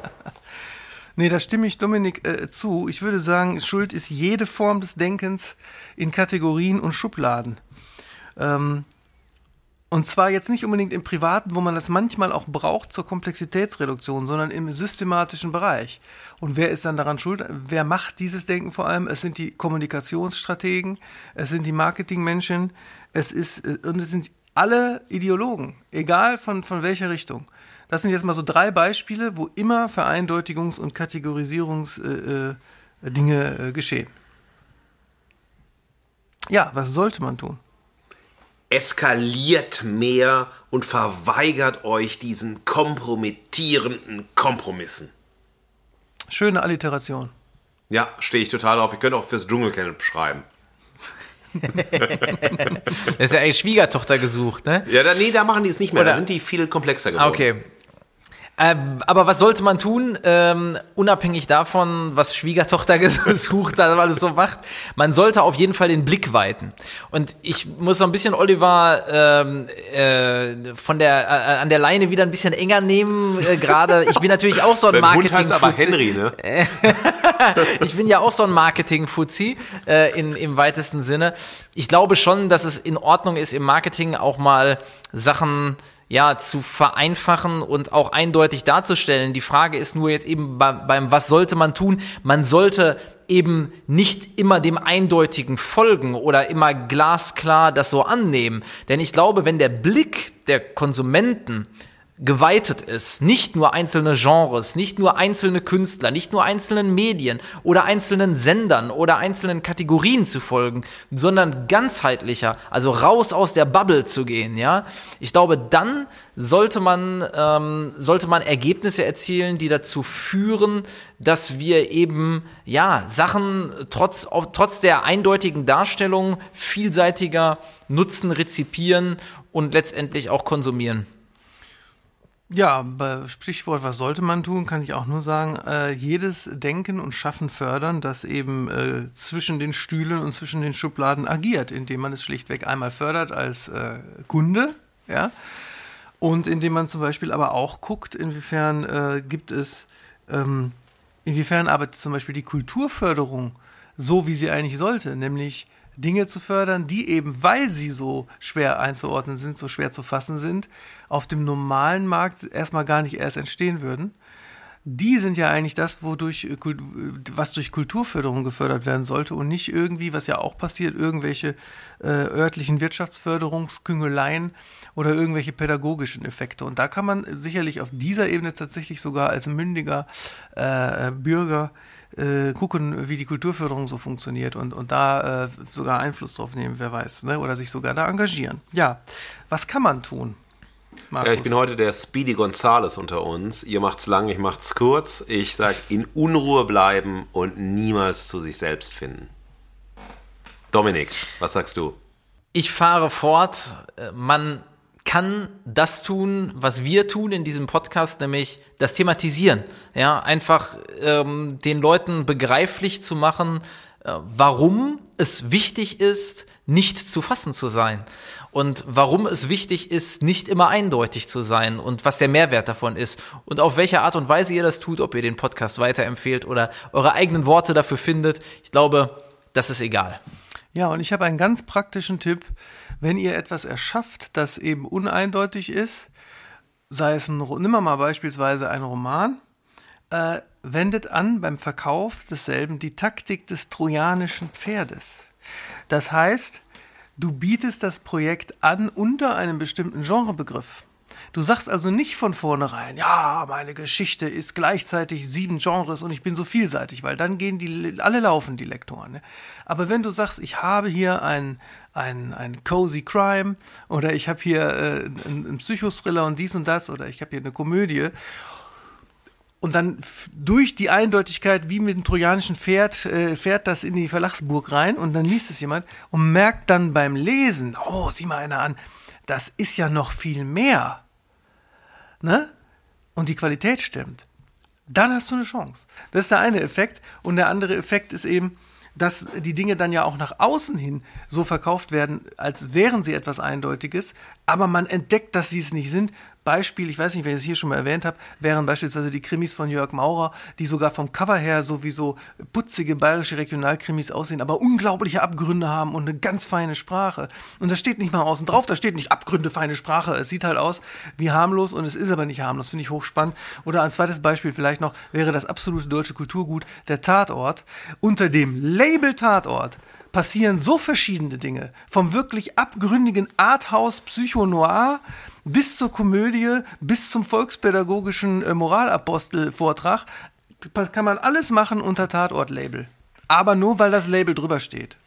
Nee, da stimme ich Dominik äh, zu. Ich würde sagen, Schuld ist jede Form des Denkens in Kategorien und Schubladen. Ähm, und zwar jetzt nicht unbedingt im Privaten, wo man das manchmal auch braucht zur Komplexitätsreduktion, sondern im systematischen Bereich. Und wer ist dann daran schuld? Wer macht dieses Denken vor allem? Es sind die Kommunikationsstrategen, es sind die Marketingmenschen, es ist, äh, und es sind alle Ideologen, egal von, von welcher Richtung. Das sind jetzt mal so drei Beispiele, wo immer Vereindeutigungs- und Kategorisierungsdinge äh, äh, äh, geschehen. Ja, was sollte man tun? Eskaliert mehr und verweigert euch diesen kompromittierenden Kompromissen. Schöne Alliteration. Ja, stehe ich total auf. Ich könnte auch fürs Dschungelcamp schreiben. das ist ja eigentlich Schwiegertochter gesucht, ne? Ja, da, nee, da machen die es nicht mehr. Oder- Da sind die viel komplexer geworden. Okay. Ähm, aber was sollte man tun, ähm, unabhängig davon, was Schwiegertochter gesucht hat, weil es so macht? Man sollte auf jeden Fall den Blick weiten. Und ich muss so ein bisschen Oliver ähm, äh, von der äh, an der Leine wieder ein bisschen enger nehmen. Äh, Gerade ich bin natürlich auch so ein Marketing. aber Henry, ne? ich bin ja auch so ein Marketing-Fuzzi äh, in, im weitesten Sinne. Ich glaube schon, dass es in Ordnung ist, im Marketing auch mal Sachen ja zu vereinfachen und auch eindeutig darzustellen. Die Frage ist nur jetzt eben bei, beim was sollte man tun? Man sollte eben nicht immer dem Eindeutigen folgen oder immer glasklar das so annehmen. Denn ich glaube, wenn der Blick der Konsumenten geweitet ist, nicht nur einzelne Genres, nicht nur einzelne Künstler, nicht nur einzelnen Medien oder einzelnen Sendern oder einzelnen Kategorien zu folgen, sondern ganzheitlicher, also raus aus der Bubble zu gehen, ja. Ich glaube, dann sollte man ähm, sollte man Ergebnisse erzielen, die dazu führen, dass wir eben ja Sachen trotz trotz der eindeutigen Darstellung vielseitiger nutzen, rezipieren und letztendlich auch konsumieren. Ja, Sprichwort, was sollte man tun, kann ich auch nur sagen, äh, jedes Denken und Schaffen fördern, das eben äh, zwischen den Stühlen und zwischen den Schubladen agiert, indem man es schlichtweg einmal fördert als äh, Kunde, ja, und indem man zum Beispiel aber auch guckt, inwiefern äh, gibt es, ähm, inwiefern arbeitet zum Beispiel die Kulturförderung so, wie sie eigentlich sollte, nämlich Dinge zu fördern, die eben, weil sie so schwer einzuordnen sind, so schwer zu fassen sind, auf dem normalen Markt erstmal gar nicht erst entstehen würden. Die sind ja eigentlich das, wodurch, äh, Kult- was durch Kulturförderung gefördert werden sollte und nicht irgendwie, was ja auch passiert, irgendwelche äh, örtlichen Wirtschaftsförderungsküngeleien oder irgendwelche pädagogischen Effekte. Und da kann man sicherlich auf dieser Ebene tatsächlich sogar als mündiger äh, Bürger äh, gucken, wie die Kulturförderung so funktioniert und, und da äh, sogar Einfluss drauf nehmen, wer weiß, ne? oder sich sogar da engagieren. Ja, was kann man tun? Markus? Ja, ich bin heute der Speedy Gonzales unter uns. Ihr macht's lang, ich macht's kurz. Ich sag, in Unruhe bleiben und niemals zu sich selbst finden. Dominik, was sagst du? Ich fahre fort. Äh, Man kann das tun, was wir tun in diesem Podcast, nämlich das Thematisieren. Ja, einfach ähm, den Leuten begreiflich zu machen, äh, warum es wichtig ist, nicht zu fassen zu sein. Und warum es wichtig ist, nicht immer eindeutig zu sein und was der Mehrwert davon ist. Und auf welche Art und Weise ihr das tut, ob ihr den Podcast weiterempfehlt oder eure eigenen Worte dafür findet. Ich glaube, das ist egal. Ja, und ich habe einen ganz praktischen Tipp. Wenn ihr etwas erschafft, das eben uneindeutig ist, sei es ein, nimm mal beispielsweise einen Roman, äh, wendet an beim Verkauf desselben die Taktik des trojanischen Pferdes. Das heißt, du bietest das Projekt an unter einem bestimmten Genrebegriff. Du sagst also nicht von vornherein, ja, meine Geschichte ist gleichzeitig sieben Genres und ich bin so vielseitig, weil dann gehen die, alle laufen, die Lektoren. Ne? Aber wenn du sagst, ich habe hier ein, ein, ein Cozy Crime oder ich habe hier äh, einen, Psychothriller und dies und das oder ich habe hier eine Komödie und dann durch die Eindeutigkeit, wie mit dem trojanischen Pferd, äh, fährt das in die Verlagsburg rein und dann liest es jemand und merkt dann beim Lesen, oh, sieh mal einer an, das ist ja noch viel mehr. Ne? Und die Qualität stimmt. Dann hast du eine Chance. Das ist der eine Effekt. Und der andere Effekt ist eben, dass die Dinge dann ja auch nach außen hin so verkauft werden, als wären sie etwas Eindeutiges, aber man entdeckt, dass sie es nicht sind, Beispiel, ich weiß nicht, wer ich es hier schon mal erwähnt habe, wären beispielsweise die Krimis von Jörg Maurer, die sogar vom Cover her sowieso putzige bayerische Regionalkrimis aussehen, aber unglaubliche Abgründe haben und eine ganz feine Sprache. Und da steht nicht mal außen drauf, da steht nicht Abgründe, feine Sprache. Es sieht halt aus wie harmlos und es ist aber nicht harmlos, finde ich hochspannend. Oder ein zweites Beispiel vielleicht noch wäre das absolute deutsche Kulturgut, der Tatort. Unter dem Label Tatort passieren so verschiedene Dinge. Vom wirklich abgründigen Arthouse Psycho-Noir bis zur Komödie, bis zum volkspädagogischen äh, Moralapostel-Vortrag. Kann man alles machen unter Tatort-Label. Aber nur, weil das Label drüber steht.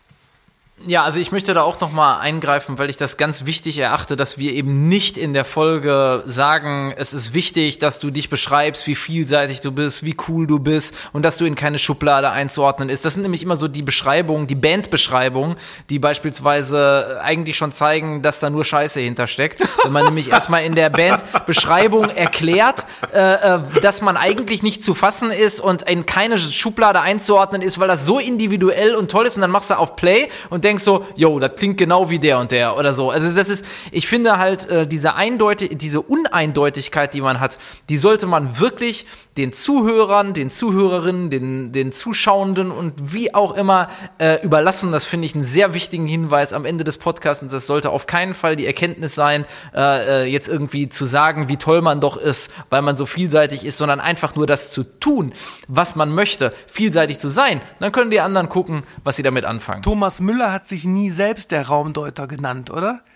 Ja, also ich möchte da auch noch mal eingreifen, weil ich das ganz wichtig erachte, dass wir eben nicht in der Folge sagen, es ist wichtig, dass du dich beschreibst, wie vielseitig du bist, wie cool du bist und dass du in keine Schublade einzuordnen ist. Das sind nämlich immer so die Beschreibungen, die Bandbeschreibungen, die beispielsweise eigentlich schon zeigen, dass da nur Scheiße hintersteckt. Wenn man nämlich erstmal in der Bandbeschreibung erklärt, äh, äh, dass man eigentlich nicht zu fassen ist und in keine Schublade einzuordnen ist, weil das so individuell und toll ist und dann machst du auf Play und denkst so, yo, das klingt genau wie der und der oder so. Also das ist, ich finde halt äh, diese eindeutig, diese Uneindeutigkeit, die man hat, die sollte man wirklich den Zuhörern, den Zuhörerinnen, den, den Zuschauenden und wie auch immer äh, überlassen. Das finde ich einen sehr wichtigen Hinweis am Ende des Podcasts und das sollte auf keinen Fall die Erkenntnis sein, äh, äh, jetzt irgendwie zu sagen, wie toll man doch ist, weil man so vielseitig ist, sondern einfach nur das zu tun, was man möchte, vielseitig zu sein. Dann können die anderen gucken, was sie damit anfangen. Thomas Müller hat sich nie selbst der Raumdeuter genannt, oder?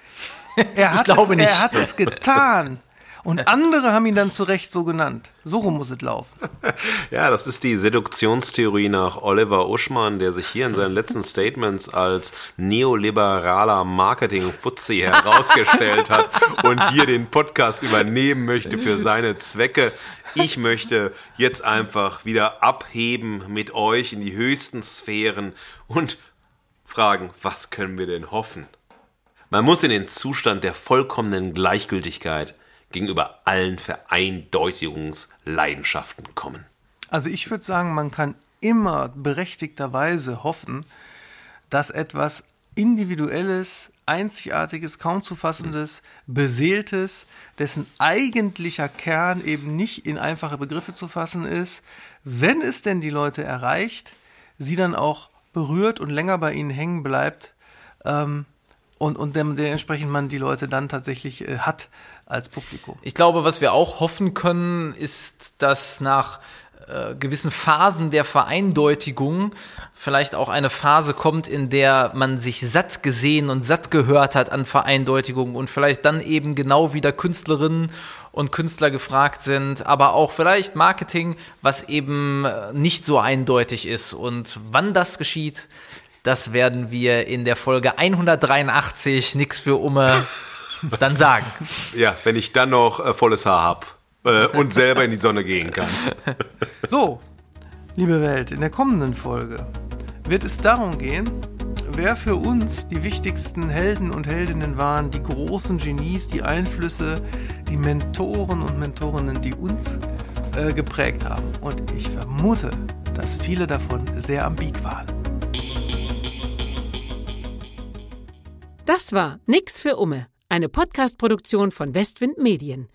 Er hat, glaube es, nicht. er hat es getan. Und andere haben ihn dann zu Recht so genannt. So rum muss es laufen. Ja, das ist die Seduktionstheorie nach Oliver Uschmann, der sich hier in seinen letzten Statements als neoliberaler Marketing-Fuzzi herausgestellt hat und hier den Podcast übernehmen möchte für seine Zwecke. Ich möchte jetzt einfach wieder abheben mit euch in die höchsten Sphären und fragen, was können wir denn hoffen? Man muss in den Zustand der vollkommenen Gleichgültigkeit gegenüber allen Vereindeutigungsleidenschaften kommen. Also ich würde sagen, man kann immer berechtigterweise hoffen, dass etwas Individuelles, Einzigartiges, kaum zu fassendes, Beseeltes, dessen eigentlicher Kern eben nicht in einfache Begriffe zu fassen ist, wenn es denn die Leute erreicht, sie dann auch berührt und länger bei ihnen hängen bleibt ähm, und, und dem, dementsprechend man die Leute dann tatsächlich äh, hat als Publikum. Ich glaube, was wir auch hoffen können, ist, dass nach äh, gewissen Phasen der Vereindeutigung vielleicht auch eine Phase kommt, in der man sich satt gesehen und satt gehört hat an Vereindeutigung und vielleicht dann eben genau wieder Künstlerinnen und Künstler gefragt sind, aber auch vielleicht Marketing, was eben äh, nicht so eindeutig ist. Und wann das geschieht, das werden wir in der Folge 183 nix für Umme dann sagen. Ja, wenn ich dann noch äh, volles Haar hab äh, und selber in die Sonne gehen kann. So, liebe Welt, in der kommenden Folge wird es darum gehen, wer für uns die wichtigsten Helden und Heldinnen waren, die großen Genies, die Einflüsse, die Mentoren und Mentorinnen, die uns äh, geprägt haben. Und ich vermute, dass viele davon sehr ambig waren. Das war Nix für Umme, eine Podcast-Produktion von Westwind Medien.